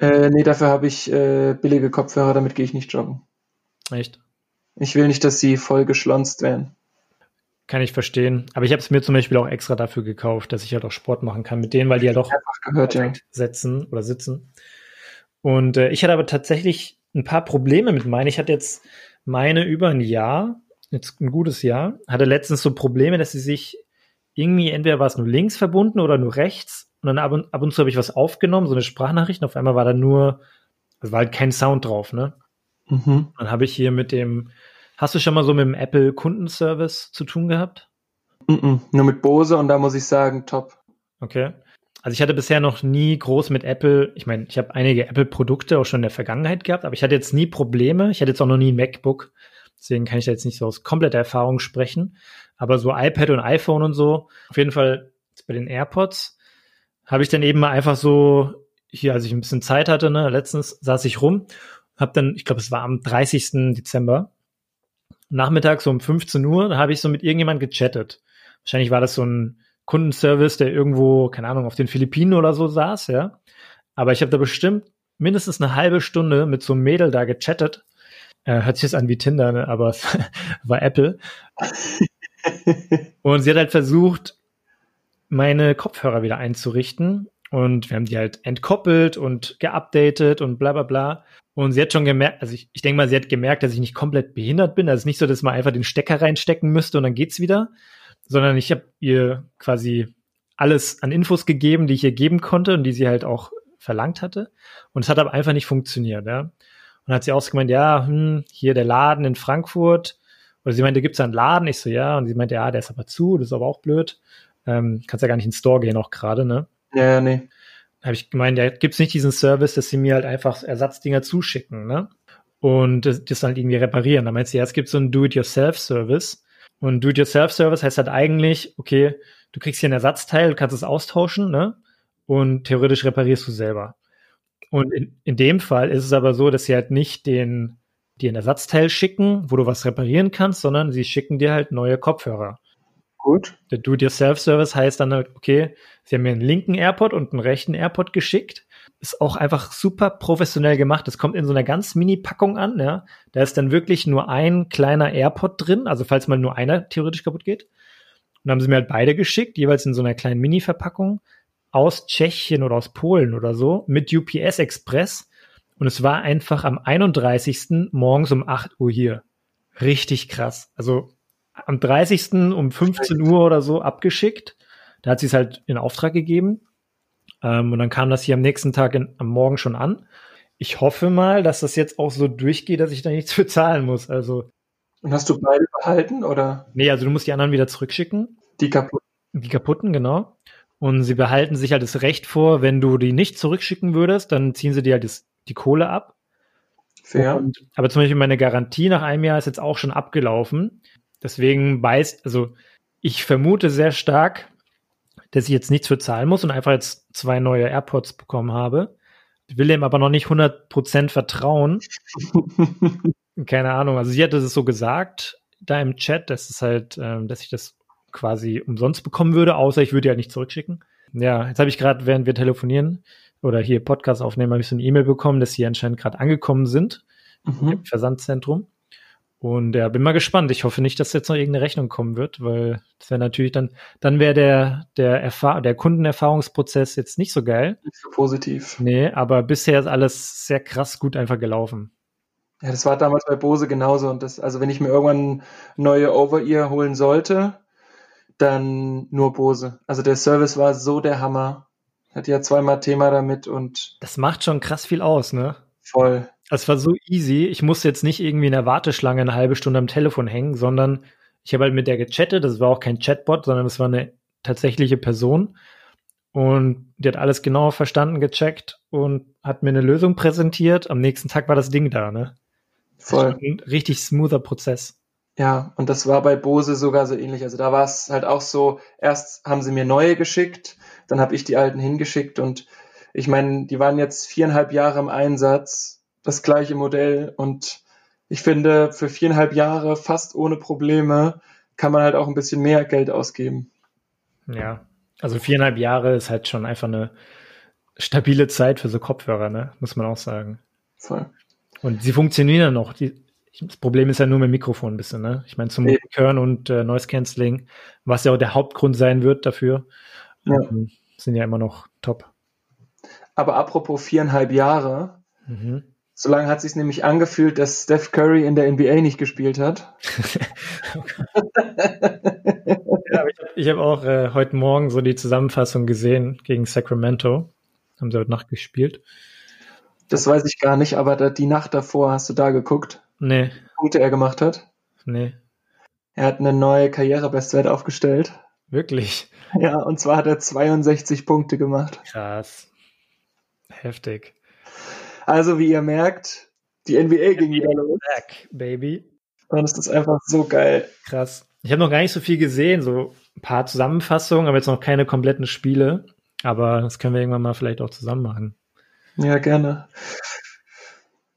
äh, nee, dafür habe ich äh, billige Kopfhörer, damit gehe ich nicht joggen. Echt? Ich will nicht, dass sie voll geschlonzt werden. Kann ich verstehen. Aber ich habe es mir zum Beispiel auch extra dafür gekauft, dass ich halt auch Sport machen kann mit denen, weil die halt auch Einfach gehört, ja. setzen oder sitzen. Und äh, ich hatte aber tatsächlich ein paar Probleme mit meinen. Ich hatte jetzt meine über ein Jahr, jetzt ein gutes Jahr, hatte letztens so Probleme, dass sie sich irgendwie, entweder war es nur links verbunden oder nur rechts. Und dann ab und, ab und zu habe ich was aufgenommen, so eine Sprachnachricht. Und auf einmal war da nur, es war halt kein Sound drauf, ne? Mhm. Dann habe ich hier mit dem, hast du schon mal so mit dem Apple Kundenservice zu tun gehabt? Mhm. Nur mit Bose und da muss ich sagen, top. Okay. Also ich hatte bisher noch nie groß mit Apple, ich meine, ich habe einige Apple-Produkte auch schon in der Vergangenheit gehabt, aber ich hatte jetzt nie Probleme. Ich hatte jetzt auch noch nie ein MacBook. Deswegen kann ich da jetzt nicht so aus kompletter Erfahrung sprechen. Aber so iPad und iPhone und so, auf jeden Fall bei den AirPods, habe ich dann eben mal einfach so, hier, als ich ein bisschen Zeit hatte, ne, letztens saß ich rum, habe dann, ich glaube, es war am 30. Dezember, nachmittags so um 15 Uhr, da habe ich so mit irgendjemand gechattet. Wahrscheinlich war das so ein Kundenservice, der irgendwo, keine Ahnung, auf den Philippinen oder so saß, ja. Aber ich habe da bestimmt mindestens eine halbe Stunde mit so einem Mädel da gechattet. Äh, hört sich jetzt an wie Tinder, ne? aber es war Apple. Und sie hat halt versucht, meine Kopfhörer wieder einzurichten. Und wir haben die halt entkoppelt und geupdatet und bla bla bla. Und sie hat schon gemerkt, also ich, ich denke mal, sie hat gemerkt, dass ich nicht komplett behindert bin. Also nicht so, dass man einfach den Stecker reinstecken müsste und dann geht's wieder. Sondern ich habe ihr quasi alles an Infos gegeben, die ich ihr geben konnte und die sie halt auch verlangt hatte. Und es hat aber einfach nicht funktioniert, ja. Und dann hat sie auch so gemeint, ja, hm, hier der Laden in Frankfurt. Oder sie meinte, gibt's da einen Laden? Ich so, ja. Und sie meinte, ja, der ist aber zu, das ist aber auch blöd. Ähm, kannst ja gar nicht ins Store gehen auch gerade, ne? Ja, nee. Da habe ich gemeint, ja, gibt's nicht diesen Service, dass sie mir halt einfach Ersatzdinger zuschicken, ne? Und das, das dann halt irgendwie reparieren. Da meint sie, ja, es gibt so einen Do-it-yourself-Service. Und Do-it-yourself-Service heißt halt eigentlich, okay, du kriegst hier ein Ersatzteil, du kannst es austauschen, ne? Und theoretisch reparierst du selber. Und in, in dem Fall ist es aber so, dass sie halt nicht den, dir ein Ersatzteil schicken, wo du was reparieren kannst, sondern sie schicken dir halt neue Kopfhörer. Gut. Der Do-it-yourself-Service heißt dann halt, okay, sie haben mir einen linken AirPod und einen rechten AirPod geschickt. Ist auch einfach super professionell gemacht. Das kommt in so einer ganz Mini-Packung an, ja. Da ist dann wirklich nur ein kleiner AirPod drin, also falls mal nur einer theoretisch kaputt geht. Und haben sie mir halt beide geschickt, jeweils in so einer kleinen Mini-Verpackung aus Tschechien oder aus Polen oder so mit UPS Express. Und es war einfach am 31. morgens um 8 Uhr hier. Richtig krass. Also am 30. um 15 Uhr oder so abgeschickt. Da hat sie es halt in Auftrag gegeben. Ähm, und dann kam das hier am nächsten Tag in, am Morgen schon an. Ich hoffe mal, dass das jetzt auch so durchgeht, dass ich da nichts für zahlen muss. Also, Und hast du beide behalten oder nee, also du musst die anderen wieder zurückschicken. die kaputt? Die kaputten, genau. Und sie behalten sich halt das Recht vor, wenn du die nicht zurückschicken würdest, dann ziehen sie dir halt das, die Kohle ab. Fair. Und, aber zum Beispiel meine Garantie nach einem Jahr ist jetzt auch schon abgelaufen. Deswegen weiß, also ich vermute sehr stark, dass ich jetzt nichts für zahlen muss und einfach jetzt zwei neue AirPods bekommen habe. Ich will dem aber noch nicht 100% vertrauen. Keine Ahnung. Also sie hatte es so gesagt, da im Chat, dass es halt, ähm, dass ich das quasi umsonst bekommen würde, außer ich würde ja nicht zurückschicken. Ja, jetzt habe ich gerade, während wir telefonieren, oder hier Podcast aufnehmen, habe ich so eine E-Mail bekommen, dass sie anscheinend gerade angekommen sind mhm. im Versandzentrum. Und ja, bin mal gespannt. Ich hoffe nicht, dass jetzt noch irgendeine Rechnung kommen wird, weil das wäre natürlich dann, dann wäre der, der, Erfahr der Kundenerfahrungsprozess jetzt nicht so geil. Nicht so positiv. Nee, aber bisher ist alles sehr krass gut einfach gelaufen. Ja, das war damals bei Bose genauso. Und das, also wenn ich mir irgendwann neue Over-Ear holen sollte, dann nur Bose. Also der Service war so der Hammer. Hat ja zweimal Thema damit und. Das macht schon krass viel aus, ne? Voll. Es war so easy. Ich musste jetzt nicht irgendwie in der Warteschlange eine halbe Stunde am Telefon hängen, sondern ich habe halt mit der gechattet. Das war auch kein Chatbot, sondern es war eine tatsächliche Person. Und die hat alles genau verstanden, gecheckt und hat mir eine Lösung präsentiert. Am nächsten Tag war das Ding da, ne? Voll. Ein richtig smoother Prozess. Ja, und das war bei Bose sogar so ähnlich. Also da war es halt auch so, erst haben sie mir neue geschickt, dann habe ich die alten hingeschickt und ich meine, die waren jetzt viereinhalb Jahre im Einsatz das gleiche Modell und ich finde, für viereinhalb Jahre fast ohne Probleme kann man halt auch ein bisschen mehr Geld ausgeben. Ja, also viereinhalb Jahre ist halt schon einfach eine stabile Zeit für so Kopfhörer, ne? Muss man auch sagen. Voll. Und sie funktionieren ja noch. Die, das Problem ist ja nur mit dem Mikrofon ein bisschen, ne? Ich meine, zum Eben. Hören und äh, Noise Cancelling, was ja auch der Hauptgrund sein wird dafür, ja. ähm, sind ja immer noch top. Aber apropos viereinhalb Jahre, mhm. So lange hat sich nämlich angefühlt, dass Steph Curry in der NBA nicht gespielt hat. ja, ich habe hab auch äh, heute Morgen so die Zusammenfassung gesehen gegen Sacramento. Haben sie heute Nacht gespielt. Das weiß ich gar nicht, aber da, die Nacht davor hast du da geguckt? Nee. Punkte er gemacht hat? Nee. Er hat eine neue Karrierebestwert aufgestellt. Wirklich? Ja, und zwar hat er 62 Punkte gemacht. Krass. Heftig. Also, wie ihr merkt, die NBA ging wieder los. Back, baby. Und es ist einfach so geil. Krass. Ich habe noch gar nicht so viel gesehen, so ein paar Zusammenfassungen, aber jetzt noch keine kompletten Spiele. Aber das können wir irgendwann mal vielleicht auch zusammen machen. Ja, gerne.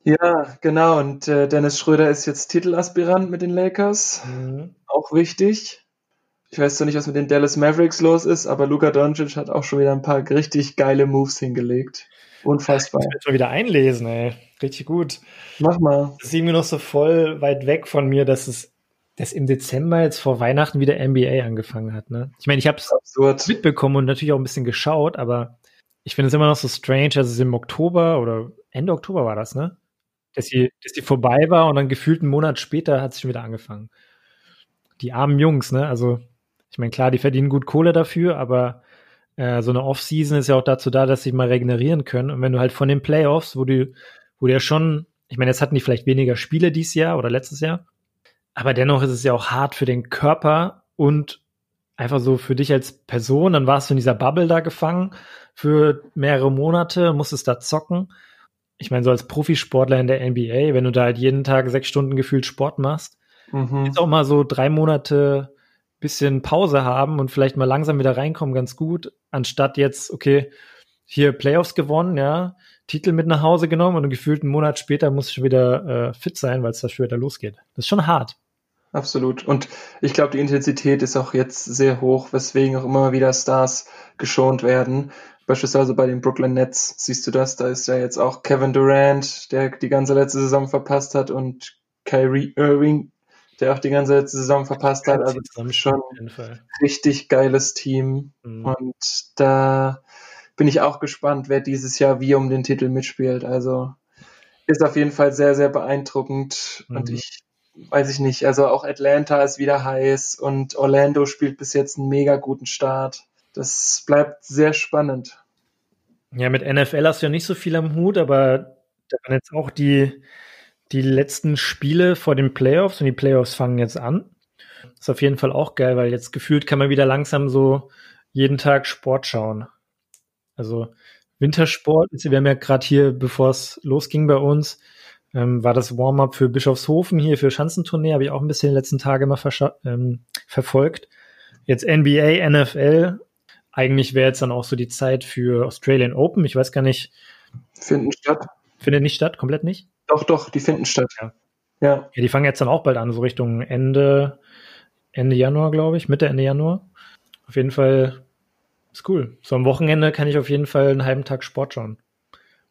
Ja, genau. Und äh, Dennis Schröder ist jetzt Titelaspirant mit den Lakers. Mhm. Auch wichtig. Ich weiß zwar nicht, was mit den Dallas Mavericks los ist, aber Luka Doncic hat auch schon wieder ein paar richtig geile Moves hingelegt. Unfassbar. Ich will schon wieder einlesen, ey. Richtig gut. Mach mal. Das ist irgendwie noch so voll weit weg von mir, dass es dass im Dezember jetzt vor Weihnachten wieder NBA angefangen hat. Ne? Ich meine, ich habe es mitbekommen und natürlich auch ein bisschen geschaut, aber ich finde es immer noch so strange, dass es im Oktober oder Ende Oktober war das, ne? Dass die, dass die vorbei war und dann gefühlt einen Monat später hat es schon wieder angefangen. Die armen Jungs, ne? Also, ich meine, klar, die verdienen gut Kohle dafür, aber äh, so eine Off-Season ist ja auch dazu da, dass sie mal regenerieren können. Und wenn du halt von den Playoffs, wo du, wo du ja schon, ich meine, jetzt hatten die vielleicht weniger Spiele dieses Jahr oder letztes Jahr, aber dennoch ist es ja auch hart für den Körper und einfach so für dich als Person. Dann warst du in dieser Bubble da gefangen für mehrere Monate, musstest da zocken. Ich meine, so als Profisportler in der NBA, wenn du da halt jeden Tag sechs Stunden gefühlt Sport machst, mhm. ist auch mal so drei Monate bisschen Pause haben und vielleicht mal langsam wieder reinkommen, ganz gut, anstatt jetzt, okay, hier Playoffs gewonnen, ja, Titel mit nach Hause genommen und gefühlt einen Monat später muss ich wieder äh, fit sein, weil es da wieder losgeht. Das ist schon hart. Absolut. Und ich glaube, die Intensität ist auch jetzt sehr hoch, weswegen auch immer wieder Stars geschont werden. Beispielsweise bei den Brooklyn Nets siehst du das, da ist ja jetzt auch Kevin Durant, der die ganze letzte Saison verpasst hat und Kyrie Irving der auch die ganze Saison verpasst hat. Also schon richtig geiles Team. Mhm. Und da bin ich auch gespannt, wer dieses Jahr wie um den Titel mitspielt. Also ist auf jeden Fall sehr, sehr beeindruckend. Mhm. Und ich weiß ich nicht, also auch Atlanta ist wieder heiß und Orlando spielt bis jetzt einen mega guten Start. Das bleibt sehr spannend. Ja, mit NFL hast du ja nicht so viel am Hut, aber da waren jetzt auch die die letzten Spiele vor den Playoffs und die Playoffs fangen jetzt an. Ist auf jeden Fall auch geil, weil jetzt gefühlt kann man wieder langsam so jeden Tag Sport schauen. Also Wintersport, wir haben ja gerade hier, bevor es losging bei uns, ähm, war das Warm-up für Bischofshofen hier für Schanzentournee, habe ich auch ein bisschen in den letzten Tagen immer ähm, verfolgt. Jetzt NBA, NFL, eigentlich wäre jetzt dann auch so die Zeit für Australian Open. Ich weiß gar nicht. Finden statt. Findet nicht statt, komplett nicht? Doch, doch, die finden statt. Ja. Ja. ja, die fangen jetzt dann auch bald an, so Richtung Ende, Ende Januar, glaube ich, Mitte, Ende Januar. Auf jeden Fall ist cool. So am Wochenende kann ich auf jeden Fall einen halben Tag Sport schauen.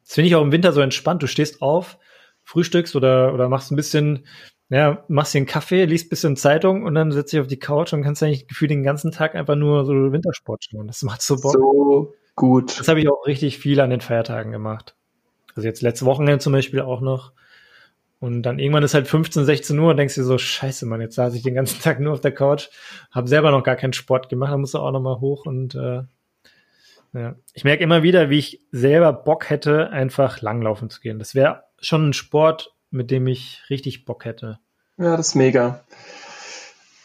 Das finde ich auch im Winter so entspannt. Du stehst auf, frühstückst oder, oder machst ein bisschen, ja, machst dir einen Kaffee, liest ein bisschen Zeitung und dann setzt dich auf die Couch und kannst eigentlich gefühlt den ganzen Tag einfach nur so Wintersport schauen. Das macht so Bock. So gut. Das habe ich auch richtig viel an den Feiertagen gemacht. Also jetzt letzte Wochenende zum Beispiel auch noch. Und dann irgendwann ist halt 15, 16 Uhr und denkst dir so, scheiße, Mann, jetzt saß ich den ganzen Tag nur auf der Couch, habe selber noch gar keinen Sport gemacht, dann musst du auch noch mal hoch und äh, ja. Ich merke immer wieder, wie ich selber Bock hätte, einfach langlaufen zu gehen. Das wäre schon ein Sport, mit dem ich richtig Bock hätte. Ja, das ist mega.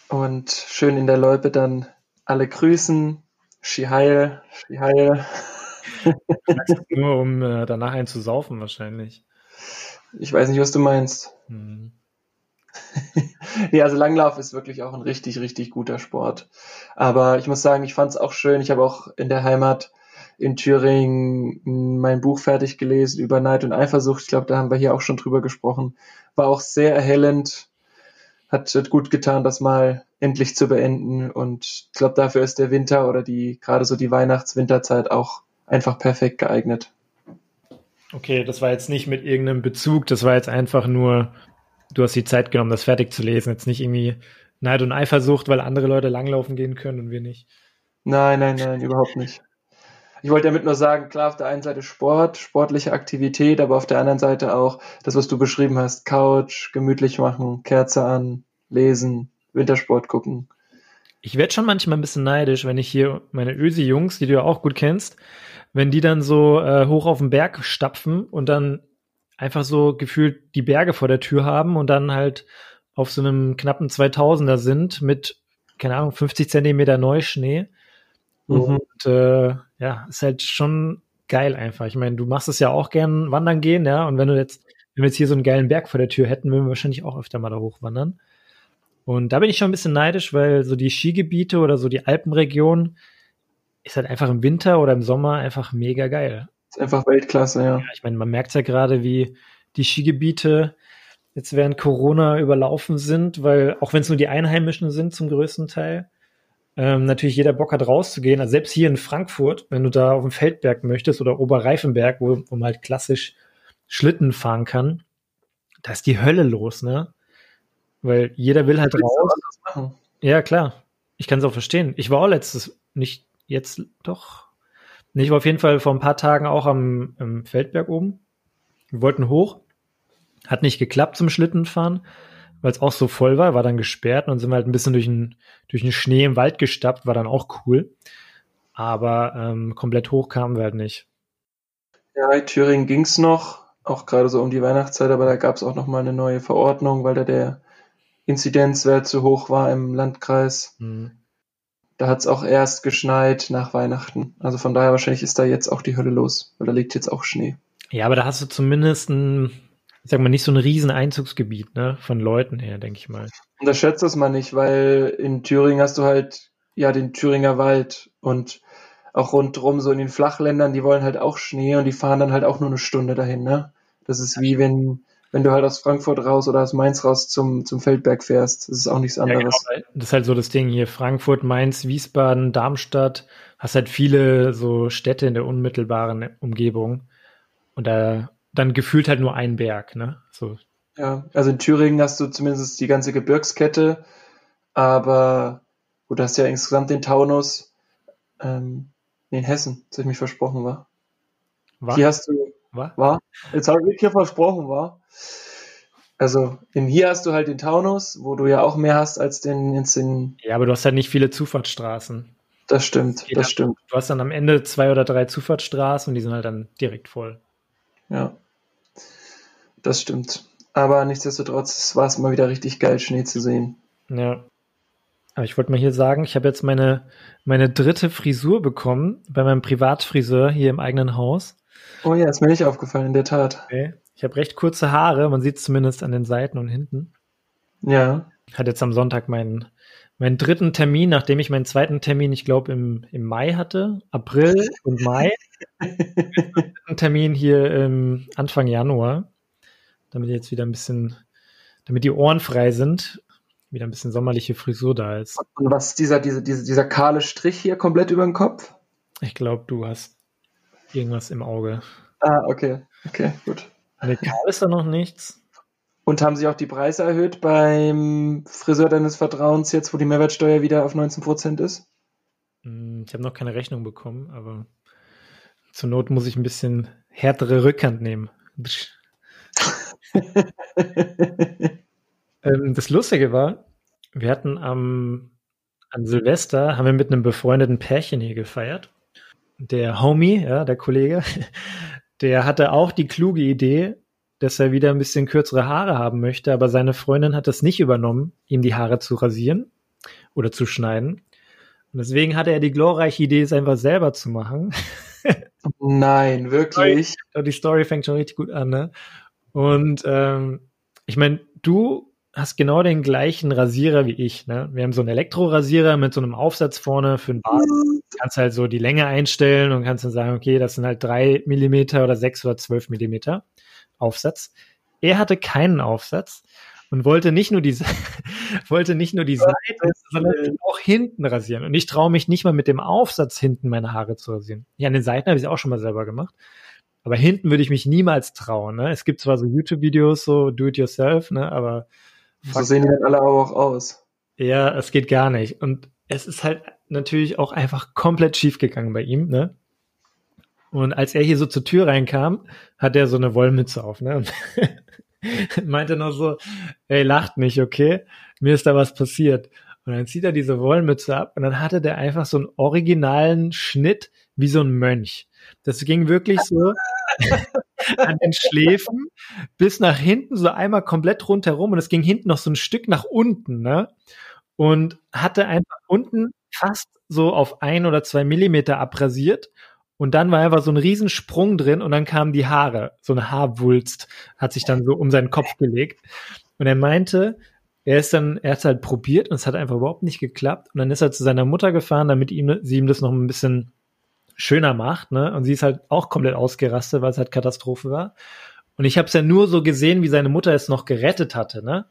Und schön in der Loipe dann alle grüßen. Schiheil, Schiheil. Nur um äh, danach einen zu saufen wahrscheinlich. Ich weiß nicht, was du meinst. Hm. ja, also Langlauf ist wirklich auch ein richtig, richtig guter Sport. Aber ich muss sagen, ich fand es auch schön. Ich habe auch in der Heimat in Thüringen mein Buch fertig gelesen über Neid und Eifersucht. Ich glaube, da haben wir hier auch schon drüber gesprochen. War auch sehr erhellend. Hat, hat gut getan, das mal endlich zu beenden. Und ich glaube, dafür ist der Winter oder die, gerade so die Weihnachts-Winterzeit auch einfach perfekt geeignet. Okay, das war jetzt nicht mit irgendeinem Bezug, das war jetzt einfach nur, du hast die Zeit genommen, das fertig zu lesen. Jetzt nicht irgendwie Neid und Eifersucht, weil andere Leute langlaufen gehen können und wir nicht. Nein, nein, nein, überhaupt nicht. Ich wollte damit nur sagen, klar, auf der einen Seite Sport, sportliche Aktivität, aber auf der anderen Seite auch das, was du beschrieben hast, Couch, gemütlich machen, Kerze an, lesen, Wintersport gucken. Ich werde schon manchmal ein bisschen neidisch, wenn ich hier meine Ösi-Jungs, die du ja auch gut kennst, wenn die dann so äh, hoch auf den Berg stapfen und dann einfach so gefühlt die Berge vor der Tür haben und dann halt auf so einem knappen 2000er sind mit, keine Ahnung, 50 Zentimeter Neuschnee. Mhm. Und äh, ja, ist halt schon geil einfach. Ich meine, du machst es ja auch gern wandern gehen, ja. Und wenn du jetzt, wenn wir jetzt hier so einen geilen Berg vor der Tür hätten, würden wir wahrscheinlich auch öfter mal da hochwandern. Und da bin ich schon ein bisschen neidisch, weil so die Skigebiete oder so die Alpenregion ist halt einfach im Winter oder im Sommer einfach mega geil. Ist einfach Weltklasse, ja. ja ich meine, man merkt ja gerade, wie die Skigebiete jetzt während Corona überlaufen sind, weil auch wenn es nur die Einheimischen sind zum größten Teil, ähm, natürlich jeder Bock hat rauszugehen. Also selbst hier in Frankfurt, wenn du da auf dem Feldberg möchtest oder Oberreifenberg, wo, wo man halt klassisch Schlitten fahren kann, da ist die Hölle los, ne? Weil jeder will halt raus. Ja, klar. Ich kann es auch verstehen. Ich war auch letztes, nicht jetzt doch. Ich war auf jeden Fall vor ein paar Tagen auch am, am Feldberg oben. Wir wollten hoch. Hat nicht geklappt zum Schlittenfahren weil es auch so voll war, war dann gesperrt und sind halt ein bisschen durch den, durch den Schnee im Wald gestappt, war dann auch cool. Aber ähm, komplett hoch kamen wir halt nicht. Ja, in Thüringen ging's noch, auch gerade so um die Weihnachtszeit, aber da gab es auch noch mal eine neue Verordnung, weil da der Inzidenzwert zu hoch war im Landkreis. Mhm. Da hat's auch erst geschneit nach Weihnachten. Also von daher wahrscheinlich ist da jetzt auch die Hölle los, weil da liegt jetzt auch Schnee. Ja, aber da hast du zumindest ein ich sag mal, nicht so ein riesen Einzugsgebiet, ne, von Leuten her, denke ich mal. Unterschätzt das mal nicht, weil in Thüringen hast du halt, ja, den Thüringer Wald und auch rundherum so in den Flachländern, die wollen halt auch Schnee und die fahren dann halt auch nur eine Stunde dahin, ne? Das ist wie wenn, wenn du halt aus Frankfurt raus oder aus Mainz raus zum, zum Feldberg fährst. Das ist auch nichts anderes. Ja, genau. Das ist halt so das Ding hier. Frankfurt, Mainz, Wiesbaden, Darmstadt. Hast halt viele so Städte in der unmittelbaren Umgebung. Und da dann gefühlt halt nur ein Berg, ne? So. Ja, also in Thüringen hast du zumindest die ganze Gebirgskette, aber gut, du hast ja insgesamt den Taunus. Ähm, in Hessen, das ich mich versprochen war. war. Hier hast du. War? war? Jetzt habe ich hier versprochen, war. Also in hier hast du halt den Taunus, wo du ja auch mehr hast als den, den Ja, aber du hast halt nicht viele Zufahrtsstraßen. Das stimmt, das stimmt. Du hast dann am Ende zwei oder drei Zufahrtsstraßen und die sind halt dann direkt voll. Ja, das stimmt. Aber nichtsdestotrotz war es mal wieder richtig geil, Schnee zu sehen. Ja. Aber ich wollte mal hier sagen, ich habe jetzt meine, meine dritte Frisur bekommen bei meinem Privatfriseur hier im eigenen Haus. Oh ja, ist mir nicht aufgefallen, in der Tat. Okay. Ich habe recht kurze Haare, man sieht es zumindest an den Seiten und hinten. Ja. Hat jetzt am Sonntag meinen, meinen dritten Termin, nachdem ich meinen zweiten Termin, ich glaube, im, im Mai hatte. April und Mai. Termin hier im Anfang Januar, damit jetzt wieder ein bisschen, damit die Ohren frei sind, wieder ein bisschen sommerliche Frisur da ist. Und was dieser, dieser, dieser, dieser kahle Strich hier komplett über den Kopf? Ich glaube, du hast irgendwas im Auge. Ah, okay. Okay, gut. Legal ist da noch nichts. Und haben sich auch die Preise erhöht beim Friseur deines Vertrauens, jetzt wo die Mehrwertsteuer wieder auf 19% ist? Hm, ich habe noch keine Rechnung bekommen, aber zur Not muss ich ein bisschen härtere Rückhand nehmen. ähm, das Lustige war, wir hatten am, an Silvester, haben wir mit einem befreundeten Pärchen hier gefeiert. Der Homie, ja, der Kollege, der hatte auch die kluge Idee, dass er wieder ein bisschen kürzere Haare haben möchte, aber seine Freundin hat das nicht übernommen, ihm die Haare zu rasieren oder zu schneiden. Und deswegen hatte er die glorreiche Idee, es einfach selber zu machen. Nein, wirklich. Die Story fängt schon richtig gut an, ne? Und ähm, ich meine, du hast genau den gleichen Rasierer wie ich, ne? Wir haben so einen Elektrorasierer mit so einem Aufsatz vorne für den Bart. Du kannst halt so die Länge einstellen und kannst dann sagen, okay, das sind halt drei Millimeter oder sechs oder zwölf Millimeter Aufsatz. Er hatte keinen Aufsatz und wollte nicht nur die, wollte nicht nur die Seite, sondern auch hinten rasieren. Und ich traue mich nicht mal mit dem Aufsatz hinten meine Haare zu rasieren. Ja, an den Seiten habe ich es auch schon mal selber gemacht. Aber hinten würde ich mich niemals trauen. Ne? Es gibt zwar so YouTube-Videos, so do it yourself, ne? aber so sehen die dann alle auch aus. Ja, es geht gar nicht. Und es ist halt natürlich auch einfach komplett schief gegangen bei ihm, ne? Und als er hier so zur Tür reinkam, hat er so eine Wollmütze auf, ne? Meinte noch so, ey, lacht nicht, okay? Mir ist da was passiert. Und dann zieht er diese Wollmütze ab und dann hatte der einfach so einen originalen Schnitt wie so ein Mönch. Das ging wirklich so an den Schläfen bis nach hinten, so einmal komplett rundherum und es ging hinten noch so ein Stück nach unten, ne? Und hatte einfach unten fast so auf ein oder zwei Millimeter abrasiert und dann war einfach so ein Riesensprung drin und dann kamen die Haare. So eine Haarwulst hat sich dann so um seinen Kopf gelegt. Und er meinte, er ist dann, er hat halt probiert und es hat einfach überhaupt nicht geklappt. Und dann ist er zu seiner Mutter gefahren, damit ihm, sie ihm das noch ein bisschen schöner macht, ne? Und sie ist halt auch komplett ausgerastet, weil es halt Katastrophe war. Und ich habe es ja nur so gesehen, wie seine Mutter es noch gerettet hatte, ne?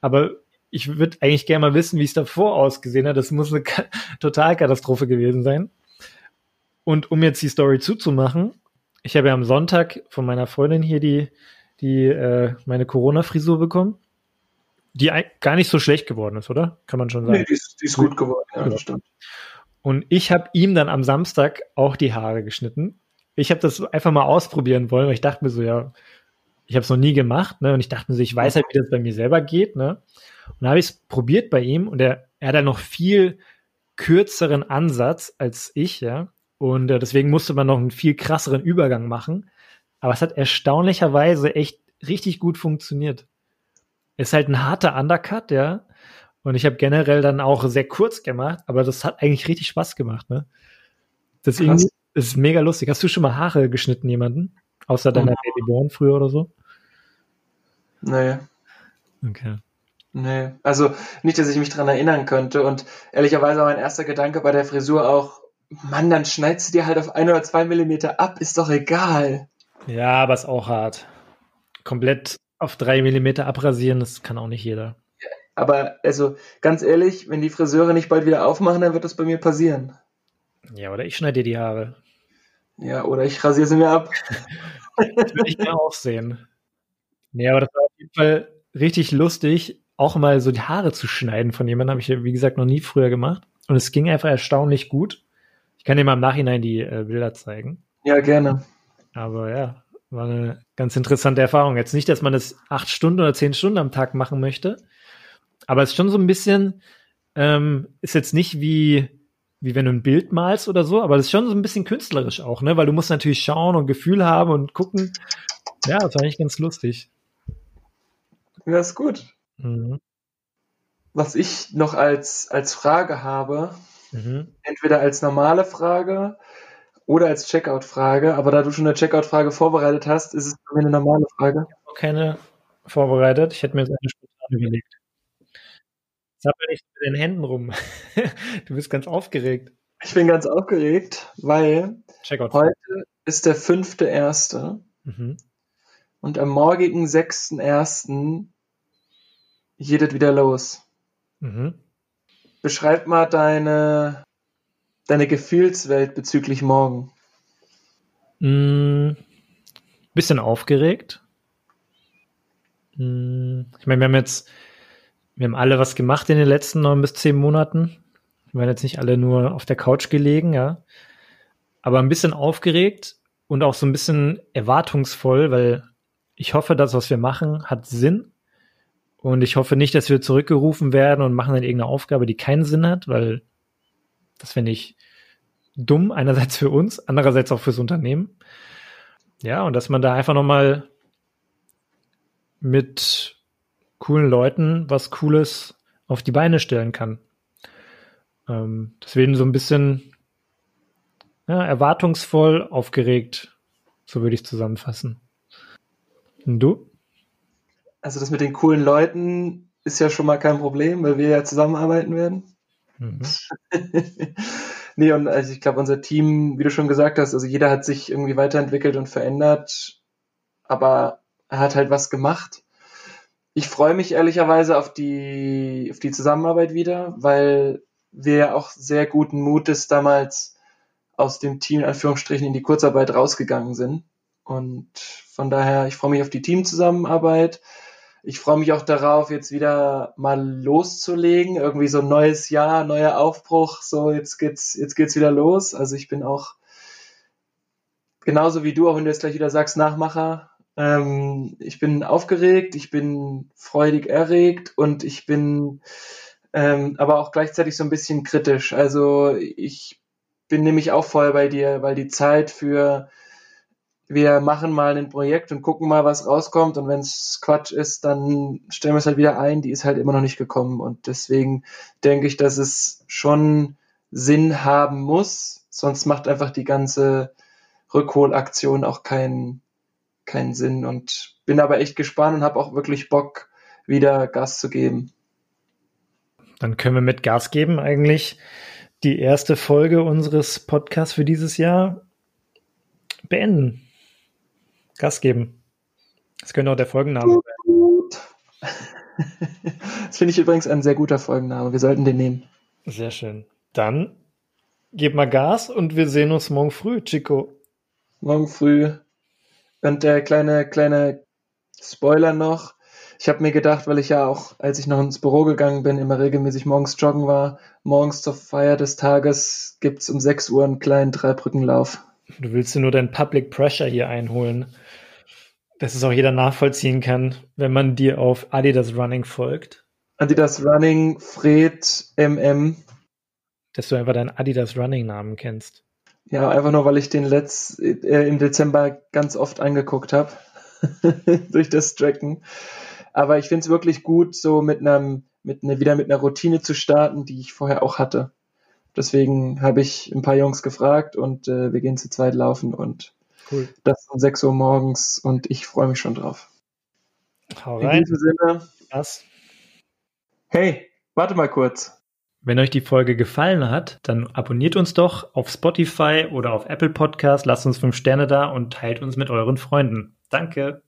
Aber ich würde eigentlich gerne mal wissen, wie es davor ausgesehen hat. Das muss eine Totalkatastrophe gewesen sein. Und um jetzt die Story zuzumachen, ich habe ja am Sonntag von meiner Freundin hier die, die äh, meine Corona-Frisur bekommen, die gar nicht so schlecht geworden ist, oder? Kann man schon sagen. Nee, die ist, die ist gut geworden, ja, das stimmt. Und ich habe ihm dann am Samstag auch die Haare geschnitten. Ich habe das einfach mal ausprobieren wollen, weil ich dachte mir so, ja, ich habe es noch nie gemacht, ne? Und ich dachte mir so, ich weiß halt, wie das bei mir selber geht, ne? Und habe ich es probiert bei ihm und er, er hat dann noch viel kürzeren Ansatz als ich, ja. Und äh, deswegen musste man noch einen viel krasseren Übergang machen. Aber es hat erstaunlicherweise echt richtig gut funktioniert. Ist halt ein harter Undercut, ja. Und ich habe generell dann auch sehr kurz gemacht, aber das hat eigentlich richtig Spaß gemacht, ne? Deswegen Krass. ist es mega lustig. Hast du schon mal Haare geschnitten, jemanden? Außer deiner oh. Babyborn früher oder so? Nee. Okay. Nee, also nicht, dass ich mich dran erinnern könnte. Und ehrlicherweise war mein erster Gedanke bei der Frisur auch, Mann, dann schneidest du dir halt auf ein oder zwei Millimeter ab, ist doch egal. Ja, aber ist auch hart. Komplett auf drei Millimeter abrasieren, das kann auch nicht jeder. Aber also ganz ehrlich, wenn die Friseure nicht bald wieder aufmachen, dann wird das bei mir passieren. Ja, oder ich schneide dir die Haare. Ja, oder ich rasiere sie mir ab. das würde ich gerne auch sehen. Nee, aber das war jeden Fall richtig lustig, auch mal so die Haare zu schneiden von jemandem. Habe ich, wie gesagt, noch nie früher gemacht. Und es ging einfach erstaunlich gut. Ich kann dir mal im Nachhinein die äh, Bilder zeigen. Ja, gerne. Aber ja, war eine ganz interessante Erfahrung. Jetzt nicht, dass man das acht Stunden oder zehn Stunden am Tag machen möchte, aber es ist schon so ein bisschen, ähm, ist jetzt nicht wie, wie wenn du ein Bild malst oder so, aber es ist schon so ein bisschen künstlerisch auch, ne? Weil du musst natürlich schauen und Gefühl haben und gucken. Ja, das war eigentlich ganz lustig. Ja, ist gut. Mhm. Was ich noch als, als Frage habe, Mhm. Entweder als normale Frage oder als Checkout-Frage. Aber da du schon eine Checkout-Frage vorbereitet hast, ist es mich eine normale Frage. Ich habe keine vorbereitet. Ich hätte mir jetzt eine spontan überlegt. Zappel nicht mit den Händen rum. du bist ganz aufgeregt. Ich bin ganz aufgeregt, weil heute ist der fünfte erste mhm. Und am morgigen sechsten ersten geht es wieder los. Mhm. Beschreib mal deine, deine Gefühlswelt bezüglich morgen? Mm, bisschen aufgeregt. Mm, ich meine, wir haben jetzt, wir haben alle was gemacht in den letzten neun bis zehn Monaten. Wir waren jetzt nicht alle nur auf der Couch gelegen, ja. Aber ein bisschen aufgeregt und auch so ein bisschen erwartungsvoll, weil ich hoffe, das, was wir machen, hat Sinn. Und ich hoffe nicht, dass wir zurückgerufen werden und machen dann irgendeine Aufgabe, die keinen Sinn hat, weil das finde ich dumm, einerseits für uns, andererseits auch fürs Unternehmen. Ja, und dass man da einfach nochmal mit coolen Leuten was Cooles auf die Beine stellen kann. Ähm, deswegen so ein bisschen ja, erwartungsvoll, aufgeregt, so würde ich zusammenfassen. Und du? Also das mit den coolen Leuten ist ja schon mal kein Problem, weil wir ja zusammenarbeiten werden. Mhm. nee, und also ich glaube, unser Team, wie du schon gesagt hast, also jeder hat sich irgendwie weiterentwickelt und verändert, aber er hat halt was gemacht. Ich freue mich ehrlicherweise auf die, auf die Zusammenarbeit wieder, weil wir auch sehr guten Mutes damals aus dem Team in Anführungsstrichen in die Kurzarbeit rausgegangen sind. Und von daher, ich freue mich auf die Teamzusammenarbeit ich freue mich auch darauf, jetzt wieder mal loszulegen. Irgendwie so ein neues Jahr, neuer Aufbruch. So, jetzt geht's, jetzt geht's wieder los. Also ich bin auch genauso wie du, auch wenn du jetzt gleich wieder sagst, Nachmacher. Ähm, ich bin aufgeregt, ich bin freudig erregt und ich bin ähm, aber auch gleichzeitig so ein bisschen kritisch. Also ich bin nämlich auch voll bei dir, weil die Zeit für wir machen mal ein Projekt und gucken mal, was rauskommt. Und wenn es Quatsch ist, dann stellen wir es halt wieder ein. Die ist halt immer noch nicht gekommen. Und deswegen denke ich, dass es schon Sinn haben muss. Sonst macht einfach die ganze Rückholaktion auch keinen keinen Sinn. Und bin aber echt gespannt und habe auch wirklich Bock, wieder Gas zu geben. Dann können wir mit Gas geben eigentlich die erste Folge unseres Podcasts für dieses Jahr beenden. Gas geben. Das könnte auch der Folgenname sein. Das finde ich übrigens ein sehr guter Folgenname. Wir sollten den nehmen. Sehr schön. Dann gib mal Gas und wir sehen uns morgen früh, Chico. Morgen früh. Und der kleine, kleine Spoiler noch. Ich habe mir gedacht, weil ich ja auch, als ich noch ins Büro gegangen bin, immer regelmäßig morgens joggen war, morgens zur Feier des Tages gibt es um 6 Uhr einen kleinen Dreibrückenlauf. Du willst dir nur dein Public Pressure hier einholen dass es auch jeder nachvollziehen kann, wenn man dir auf Adidas Running folgt. Adidas Running, Fred MM. Dass du einfach deinen Adidas Running Namen kennst. Ja, einfach nur, weil ich den letzt, äh, im Dezember ganz oft angeguckt habe. durch das Tracken. Aber ich finde es wirklich gut, so mit einem, mit ne, wieder mit einer Routine zu starten, die ich vorher auch hatte. Deswegen habe ich ein paar Jungs gefragt und äh, wir gehen zu zweit laufen und Cool. Das um 6 Uhr morgens und ich freue mich schon drauf. Hau rein. In diesem Sinne. Was? Hey, warte mal kurz. Wenn euch die Folge gefallen hat, dann abonniert uns doch auf Spotify oder auf Apple Podcast, lasst uns 5 Sterne da und teilt uns mit euren Freunden. Danke.